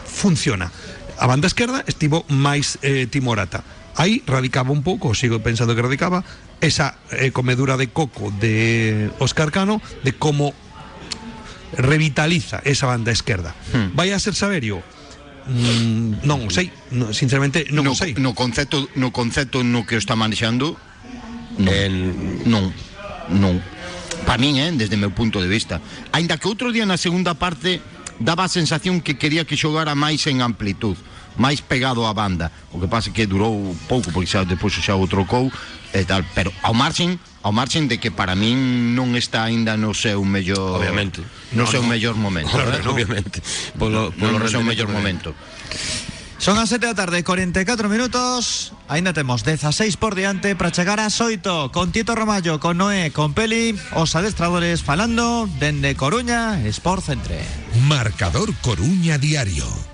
funciona. A banda esquerda estivo máis eh, Timorata. Aí radicaba un pouco, sigo pensando que radicaba, esa eh, comedura de coco de Óscar Cano de como revitaliza esa banda esquerda. Hmm. Vai a ser Saberio? Mm, non o sei, no, sinceramente non no, o sei. no concepto no concepto no que está manexando non, En- non, non. Min, eh, desde meu punto de vista. Ainda que outro día na segunda parte daba a sensación que quería que xogara máis en amplitud, máis pegado á banda. O que pasa é que durou pouco porque xa depois xa o trocou e tal, pero ao marxen ao marxen de que para min non está aínda no seu mellor Obviamente. no, No, seu no. mellor momento. Eh? obviamente. Polo, polo no seu mellor momento. Son as 7 da tarde, 44 minutos Ainda temos 16 por diante para chegar a Soito Con Tito Romallo, con Noé, con Peli Os adestradores falando Dende Coruña, Sport Centre Marcador Coruña Diario.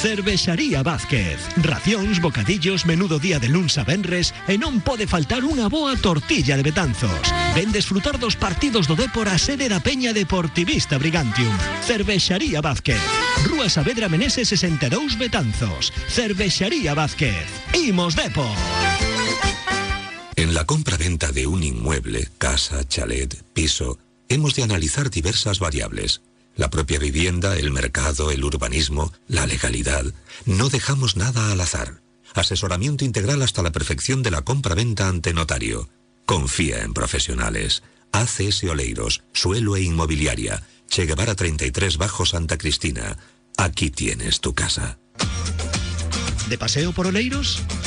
Cervexaría Vázquez. Racións, bocadillos, menudo día de luns a venres e non pode faltar unha boa tortilla de Betanzos. Ven desfrutar dos partidos do Depor a sede da Peña Deportivista Brigantium. Cervexaría Vázquez. Rúa Saavedra Menese 62 Betanzos. Cervexaría Vázquez. Imos Depor. En la compra-venta de un inmueble, casa, chalet, piso, hemos de analizar diversas variables. La propia vivienda, el mercado, el urbanismo, la legalidad. No dejamos nada al azar. Asesoramiento integral hasta la perfección de la compra-venta ante notario. Confía en profesionales. ACS Oleiros, Suelo e Inmobiliaria. Che Guevara 33 Bajo Santa Cristina. Aquí tienes tu casa. ¿De paseo por Oleiros?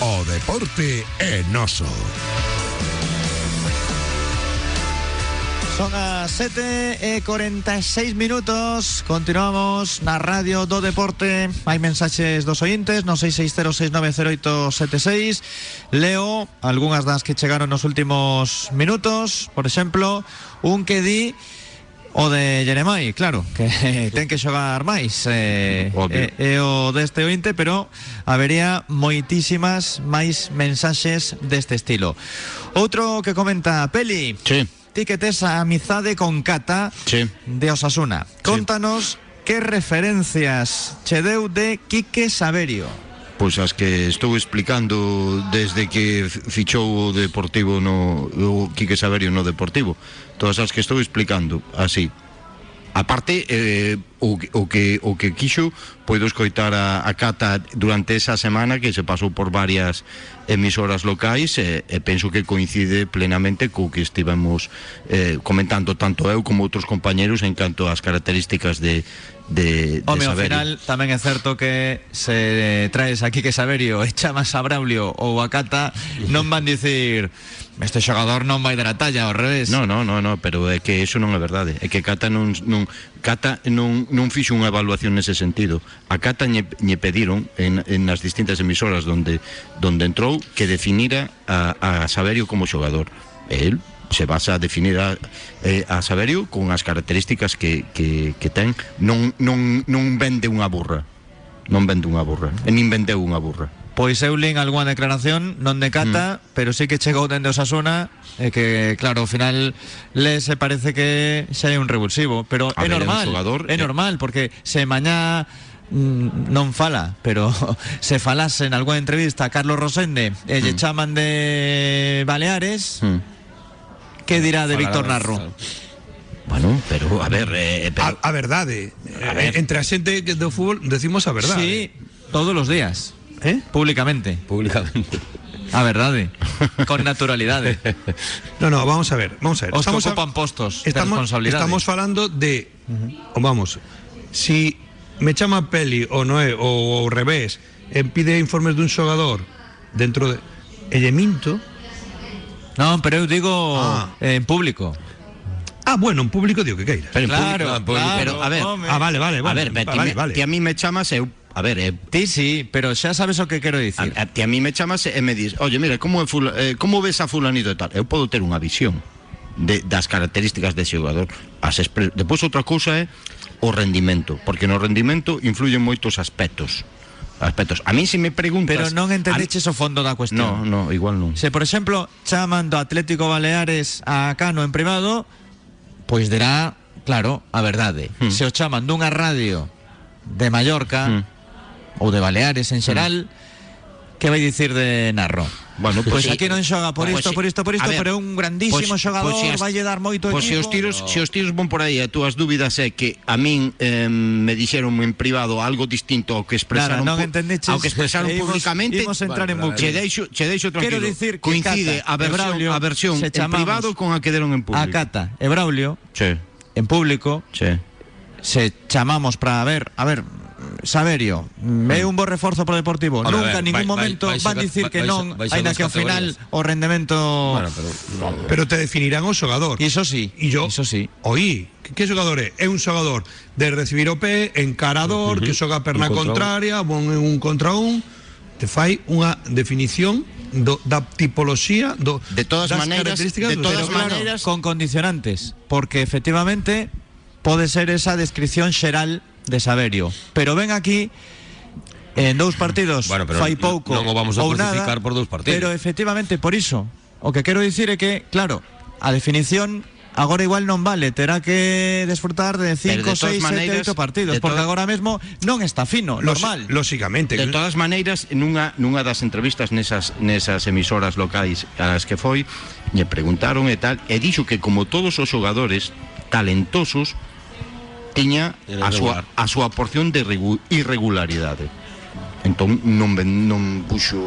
O deporte en oso. Son as 7 e 46 minutos. Continuamos na Radio do Deporte. Hai mensaxes dos ointes No 660690876 Leo algunhas das que chegaron nos últimos minutos. Por exemplo, un que di O de Jeremai, claro, que ten que xogar máis eh, Obvio. eh, E o deste ointe, pero habería moitísimas máis mensaxes deste estilo Outro que comenta Peli sí. Ti que tes a amizade con Cata sí. de Osasuna Contanos sí. que referencias che deu de Quique Saberio pois as que estou explicando desde que fichou o Deportivo no o Quique Saberio no Deportivo todas as que estou explicando, así. A parte, eh, o, o, que, o que quixo, poido escoitar a, a Cata durante esa semana que se pasou por varias emisoras locais e, e penso que coincide plenamente co que estivemos eh, comentando tanto eu como outros compañeros en canto ás características de, de, de Home, Saberio. ao final tamén é certo que se traes aquí que Saberio e chamas a Braulio ou a Cata non van dicir este xogador non vai dar a talla ao revés. No, no, no, no, pero é que eso non é verdade. É que Cata non non Cata non non fixo unha evaluación nese sentido. A Cata lle, lle pediron en, en distintas emisoras donde donde entrou que definira a, a Saberio como xogador. El se basa a definir a, eh, a Saberio con as características que, que, que ten non, non, non vende unha burra non vende unha burra e nin vendeu burra Pois eu lin algunha declaración non de Cata, pero sí que chegou dende Osasuna e que claro, ao final le se parece que xa é un revulsivo, pero A é ver, normal, xogador é que- normal porque se mañá mm, non fala, pero se falase en algunha entrevista a Carlos Rosende e lle chaman de Baleares, Hmm. que dirá de Falará Víctor Narro? claro. Bueno, pero a ver, eh, pero, A, a verdade. Eh, Entre a xente do fútbol decimos a verdade. Sí, todos los días, Eh? públicamente. Públicamente. A verdade, con naturalidade. No, no, vamos a ver, vamos a ver. Os que a- ocupan postos de estamos, responsabilidade. estamos falando de o vamos, si me chama Peli ou non é ou ao revés, e pide informes dun xogador dentro de e lle minto. Non, pero eu digo Ah. en público. Ah, bueno, en público digo que queira. pero en Claro, público- en público- claro, pero a ver, home. Ah, vale, vale, a vale. ver, ti, vale, vale. ti a mí me chamas eu, a ver, eh, Ti sí, pero xa sabes o que quero dicir. A, a, a mí me chamas e me dis, oye, mira, como, fula, eh, como ves a fulanito e tal? Eu podo ter unha visión de, das características dese xogador. As expre... Depois outra cousa é o rendimento, porque no rendimento influyen moitos aspectos. Aspectos. A mí se me preguntas... Pero non a- entendeches o fondo da No, cuestión. no, igual non. Se, por exemplo, chaman do Atlético Baleares a Cano en privado, pois dirá claro, a verdade. Mm. Se o chaman dunha radio de Mallorca Mm. Ou de Baleares en xeral, que vai dicir de Narro? Bueno, Pois pois sí. aquí non xoga por isto, sí. por isto, por isto, A ver, pero é un grandísimo pois- xogador, pois si as- vai dar moito Pois se equipo. os tiros, se os tiros vão por aí, a túas dúbidas é que a min eh, me dixeron en privado algo distinto ao que expresaron Nada, non entendeches. ao que expresaron Imos- públicamente. imos entrar en bucle. Che deixo, che deixo Quero tranquilo. dicir que coincide Cata a e versión, Braulio a versión en privado con a que deron en A público. Cata e Braulio Che, en público che. se chamamos para ver, a ver, Saberio, é un bo reforzo pro Deportivo. Nunca ver, en ningún vai- vai- momento vai van dicir vai- que non, aínda nas que ao final o rendemento Bueno, pero no. Pero te definirán o xogador. Iso sí, E yo, iso sí. oí, que, xogador é? É un xogador de recibir o pé, encarador, que xoga perna Un contra un. contraria, bon un contra un, te fai unha definición do, da tipoloxía do, De todas das maneiras, características de todas. Claro, maneiras- con condicionantes, porque efectivamente pode ser esa descripción xeral de Saberio, pero ven aquí en dous partidos Bueno, pero fai pouco non o vamos a crucificar nada, por dous partidos. Pero efectivamente por iso, o que quero dicir é que, claro, a definición agora igual non vale, terá que desfrutar de 5, Pero de todas 6, 7, maneiras, 8 partidos, porque toda- agora mesmo non está fino, normal. Lóxicamente. De todas maneiras, nunha, nunha das entrevistas nesas, nesas emisoras locais as que foi, lle preguntaron e tal, e dixo que como todos os xogadores talentosos tiña a súa, a súa porción de irregu- irregularidade. Entón non, ven- non puxo...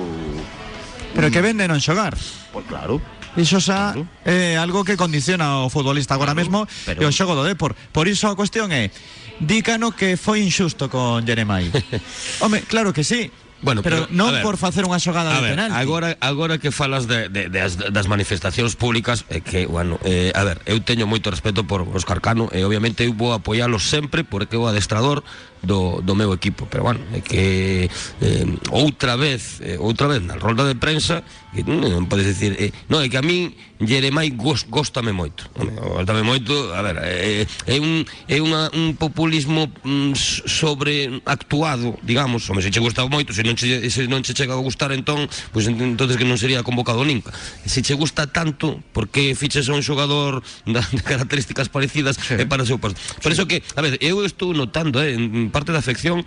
Pero que vende non xogar. Pois claro. Iso xa Claro. é algo que condiciona ao futbolista agora Claro, mesmo pero- e o xogo do Depor. Por iso a cuestión é Dícano que foi injusto con Jeremai. Home, claro que sí. Bueno, pero, pero non ver, por facer unha xogada de ver, penalti. Agora agora que falas de, de, de as, das manifestacións públicas é que, bueno, eh, a ver, eu teño moito respeto por Óscar Cano e obviamente eu vou apoiálo sempre porque o adestrador do, do meu equipo. Pero bueno, é que eh, outra vez eh, outra vez na rolda de prensa que mm, non podes dicir eh, non, é que a min Jeremai gost, gostame moito. Gostame moito, a ver é, é un, é unha, un populismo mm, sobreactuado digamos, home, se che gustaba moito se non che, se non che chega a gustar entón pois pues, entonces que non sería convocado nunca. Se che gusta tanto, por que fiches a un xogador da, de características parecidas sí. eh, para o seu posto por sí. iso que, a ver, eu estou notando eh, parte da afección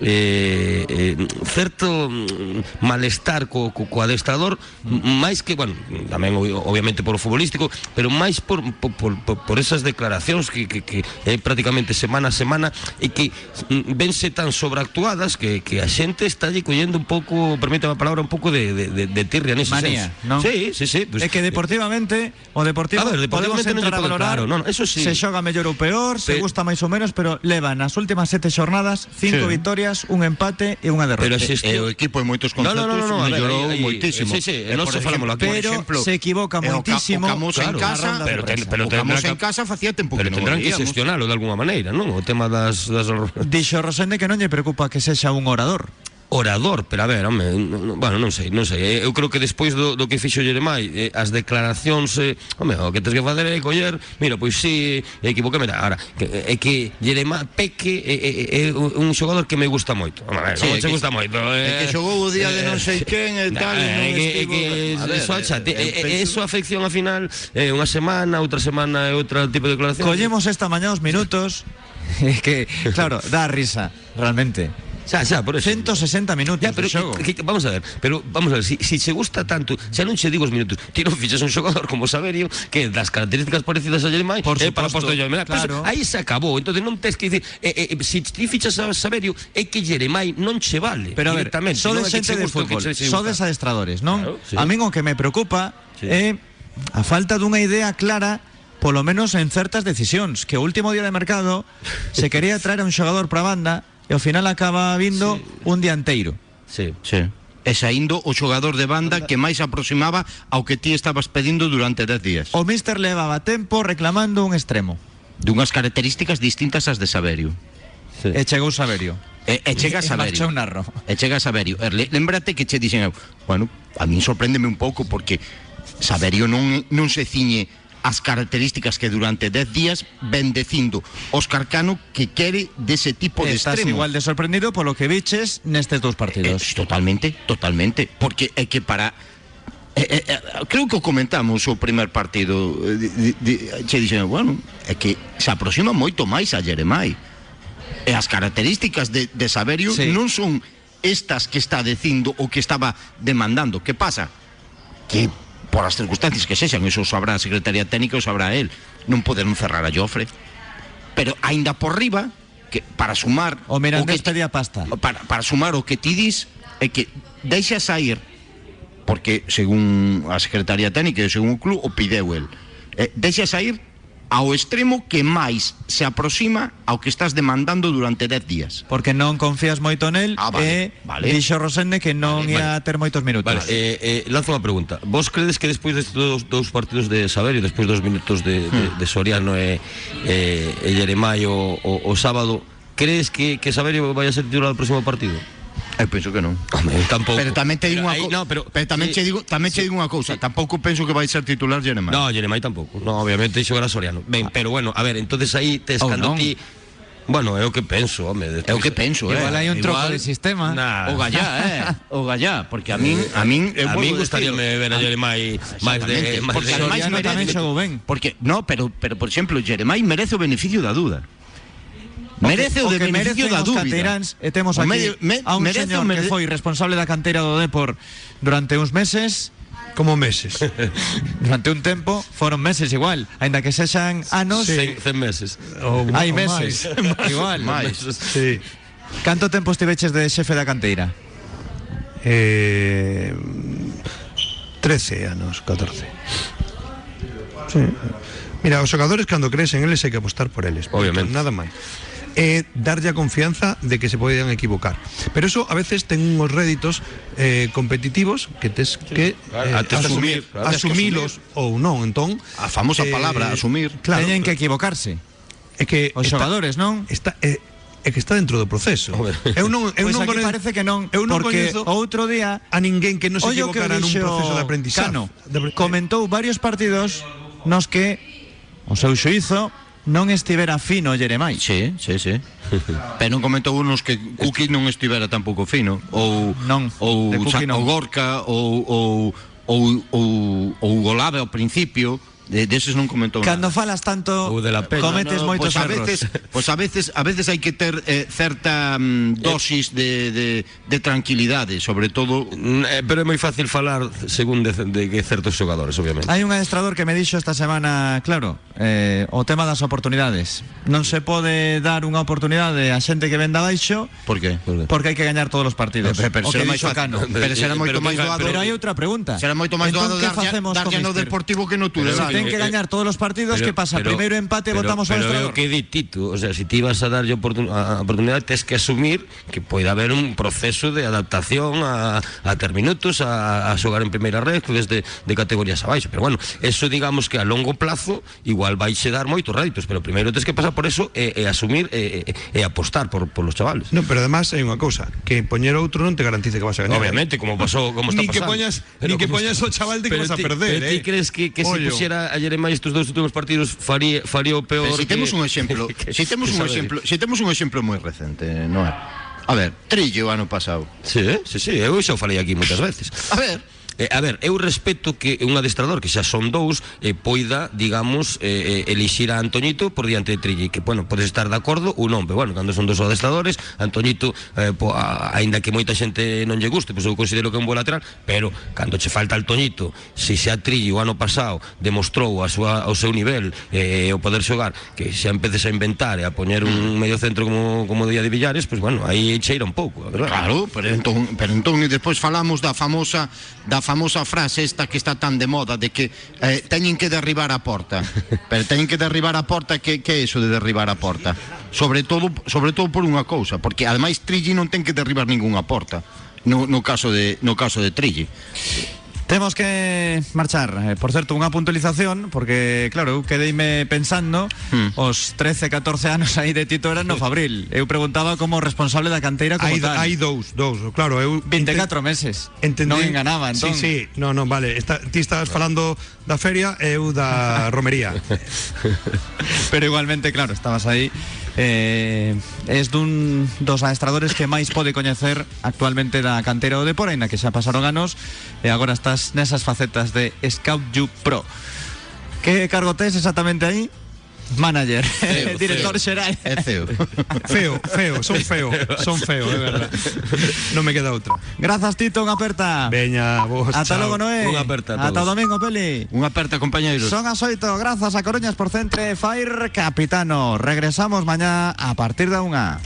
eh, eh, certo mm, malestar co, co, co adestrador máis que, bueno, tamén obviamente por o futbolístico, pero máis por, por, por, por esas declaracións que, que, que eh, prácticamente semana a semana e que mm, vense tan sobreactuadas que, que a xente está lle collendo un pouco, permítame a palabra, un pouco de, de, de, de tirria nese Manía, senso. Non? Sí, sí, sí. Pues, é que deportivamente, o deportivo, a ver, deportivamente podemos entrar no a valorar, claro, no, no, eso sí. se xoga mellor ou peor, se, Pe... gusta máis ou menos, pero levan as últimas sete xornadas cinco sí. victorias un empate e unha derrota. Pero a xestión- E o equipo en moitos No, no, conceptos no, no, a ver, mellorou aí- aí- moitísimo. sí, sí, E, por falámoslo exemplo, aquí. Pero exemplo, se equivoca o Ca- moitísimo O Camos Claro. en casa, Pero ten- pero o que- en casa facía tempo Pero que non tendrán que xestionalo de alguna maneira, non? O tema das, das Dixo Rosende que non lle preocupa que sexa un orador. orador, pero a ver, home, non, bueno, non sei, non sei. Eh, eu creo que despois do, do que fixo Jeremai, eh, as declaracións, eh, home, o que tens que facer é coller, mira, pois si, sí, equivócame, ahora, que, é que Jeremai Peque é, é, é un xogador que me gusta moito. Home, a ver, sí, non se gusta moito. É, eh, que xogou o día eh, de non sei quen e tal, nah, e non que, estivo... Que, a ver, eso, eh, eh, penso... eso afección ao final, eh, unha semana, outra semana, outra tipo de declaración. Collemos esta mañá os minutos, que, claro, dá risa, realmente. Xa, xa, por eso. 160 minutos Ya, pero de xogo. que, que, vamos a ver, pero vamos a ver, si, si se gusta tanto, xa non che digo os minutos, ti non fichas un xogador como Saberio que das características parecidas a Jeremai Por é para posto de Jeremai. claro. Pero aí se acabou, entonces non tes que dicir, eh, eh, si ti fichas a Saberio é que Jeremai non che vale. Pero a ver, é que xente de fútbol, gusta. adestradores, non? Claro, sí. A min o que me preocupa Sí. é a falta dunha idea clara polo menos en certas decisións que o último día de mercado se quería traer a un xogador para a banda e ao final acaba vindo un dianteiro Sí. Sí. E saindo o xogador de banda que máis se aproximaba ao que ti estabas pedindo durante 10 días. o míster levaba tempo reclamando un extremo Dunhas características distintas ás de Saberio. Sí. e chegou Saberio E, e chega E Saberio. marchou narro. E chega a Saberio. E le- lembrate que che dixen bueno, a min sorpréndeme un pouco porque Saberio non, non se ciñe as características que durante 10 días ven dicindo Óscar Cano que quere dese tipo de Estás extremo. igual de sorprendido polo que viches nestes dous Eh, partidos totalmente, totalmente, porque é que para Eh, eh, eh, creo que o comentamos o primer partido eh, che dixen, bueno, é que se aproxima moito máis a Jeremai e as características de, de Saberio Sí. non son estas que está dicindo o que estaba demandando que pasa? que por as circunstancias que sexan eso o sabrá a Secretaría Técnica o sabrá él. Non poden cerrar a Jofre pero aínda por riba que para sumar O Mirandés que ti- pedía pasta. para, para sumar o que ti dis é que deixa sair porque según a Secretaría Técnica e según o club o pideu el eh, deixa sair ao extremo que máis se aproxima ao que estás demandando durante 10 días Porque non confías moito nel Ah, vale, e vale. dixo Rosende que non Vale, ia ter moitos minutos. Vale, eh, eh, lanzo unha pregunta. Vos credes que despois destes dous, dous partidos de Saberio, despois dos minutos de, de, de Soriano e, e, e Jeremai o, o, o sábado, crees que, que Saberio vai a ser titular do próximo partido? Eu penso que non Home, tampouco. Pero tamén te digo unha aí- cousa, no, pero, pero tamén sí, che digo, tamén che sí, digo unha cousa, tampouco penso que vai ser titular Jeremai. No, Jeremai tampouco. No, obviamente xogará Soriano. Ben, pero bueno, a ver, entonces aí tes Ou cando non. ti Bueno, é o que penso, home. É o que penso, eh. Igual hai un troco de sistema. Nah. O gallá, eh. O gallá, porque a min a min eu a mí gustaríame ver a Jeremai máis de máis de Soriano merece- tamén xogou ben. Porque no, pero pero por exemplo, Jeremai merece o beneficio da duda. Merece o, o de o da dúbida. Cateráns e temos aquí medio, me, a un merece, señor merece... que foi responsable da canteira do Depor durante uns meses Como meses Durante un tempo foron meses igual aínda que sexan anos sí. Sen, sen meses o, Hai meses máis. Igual máis. Sí. Canto tempo estiveches de xefe da canteira? Eh, 13 anos, 14 Sí Mira, os xogadores cando crecen eles hai que apostar por eles. Obviamente. Nada máis. E darlle a confianza de que se poden equivocar. Pero eso a veces ten uns réditos eh, competitivos que que eh, que asumir, claro. asumilos ou non, entón A famosa eh, palabra, asumir. Claro, teñen que equivocarse é que os xogadores non está é que está dentro do proceso. Eu non eu pois non coñezo- parece que non eu non porque outro día a ninguén que non se equivocara nun proceso de aprendizaje. Cano, De- comentou varios partidos nos que o seu xuizo non estivera fino Jeremai. Sí, sí, sí. Pero non comentou unos que Cookie non estivera tampouco fino ou non, ou, Sa, non. ou Gorka ou ou ou ou, ou Golave ao principio de deses non comentou Cando nada. falas tanto Ou de la Peña. cometes No, no, moitos pois a veces, pois a veces a veces hai que ter eh, certa mm, dosis de, de, de tranquilidade, sobre todo Mm, eh, pero é moi fácil falar según de, de que certos xogadores, obviamente. Hai un adestrador que me dixo esta semana, claro, eh, o tema das oportunidades. Non se pode dar unha oportunidade a xente que venda baixo ¿Por qué? porque hai que gañar todos os partidos. Pero- pero o será que dixo. Cano. Pero será Pero moito que- máis doado. Pero hai outra pregunta. Será moito máis Entón, doado que darlle, facemos darlle co no míster? Deportivo que no tú, Dani. ten que gañar todos os partidos, que pasa? Primeiro empate, pero, votamos ao pero o que di Tito, o sea, se ti vas a darlle oportun a, a oportunidade, tes que asumir que pode haber un proceso de adaptación a, a ter minutos, a, a xogar en primeira red, desde de categorías abaixo. Pero bueno, eso digamos que a longo plazo igual vais dar moitos réditos, pero primeiro tes que pasar por eso e, e asumir e, e, e apostar por, por los chavales. No, pero además hai unha cousa, que poñer outro non te garantice que vas a gañar. Obviamente, como pasou, como está Ni que pasando. poñas- ni que poñas ao chaval de que Pero vas a perder, Pero ti eh. crees que, que se pusiera allere máis estes dous últimos partidos faría, faría o peor Pero si que... temos un exemplo, que, si temos que un saber. exemplo, si temos un exemplo moi recente, non é? A ver, Trillo ano pasado. Sí, sí, sí, eu xa o falei aquí moitas veces. A ver, Eh, a ver, eu respeto que un adestrador que xa son dous eh, poida, digamos, eh, eh, elixir a Antoñito por diante de Trilli que, bueno, podes estar de acordo ou non pero bueno, cando son dos adestradores Antoñito, eh, po, a, aínda que moita xente non lle guste pois eu considero que é un bo lateral pero cando che falta Antoñito se xa Trilli o ano pasado demostrou a súa, o seu nivel eh, o poder xogar que xa empeces a inventar e a poñer un medio centro como, como Día de Villares pois bueno, aí cheira un pouco a verdad. claro, pero entón, pero entón e despois falamos da famosa da famosa frase esta que está tan de moda de que eh, teñen que derribar a porta. Pero teñen que derribar a porta, que que é iso de derribar a porta? Sobre todo sobre todo por unha cousa, porque ademais Trilli non ten que derribar ningunha porta. No, no caso de no caso de Trilli. Temos que marchar. Eh, por certo, unha puntualización, porque, claro, eu quedeime pensando Hmm. os 13, 14 anos aí de Tito eran no Fabril. Eu preguntaba como responsable da canteira como Hai, tal. hai dous, dous, claro, eu 24 meses. Entendí. Non enganaba, entón. Sí, sí, no, no, vale. Está, ti estabas falando da feria eu da romería. Pero igualmente, claro, estabas aí eh, es dun dos adestradores que máis pode coñecer actualmente da cantera o Depor, na que xa pasaron anos e agora estás nesas facetas de Scout You Pro. Que cargo tes exactamente aí? Manager, Feo, director feo. xeral. É ceo. Feo, feo, son feo, son feo, é verdad. Non me queda outra. Grazas Tito, unha aperta. Veña, vos, Ata chao. logo, Noé. Unha aperta a todos. domingo, Peli. Unha aperta, compañeiros. Son as 8, grazas a Coruñas por Centre Fire Capitano. Regresamos mañá a partir da unha.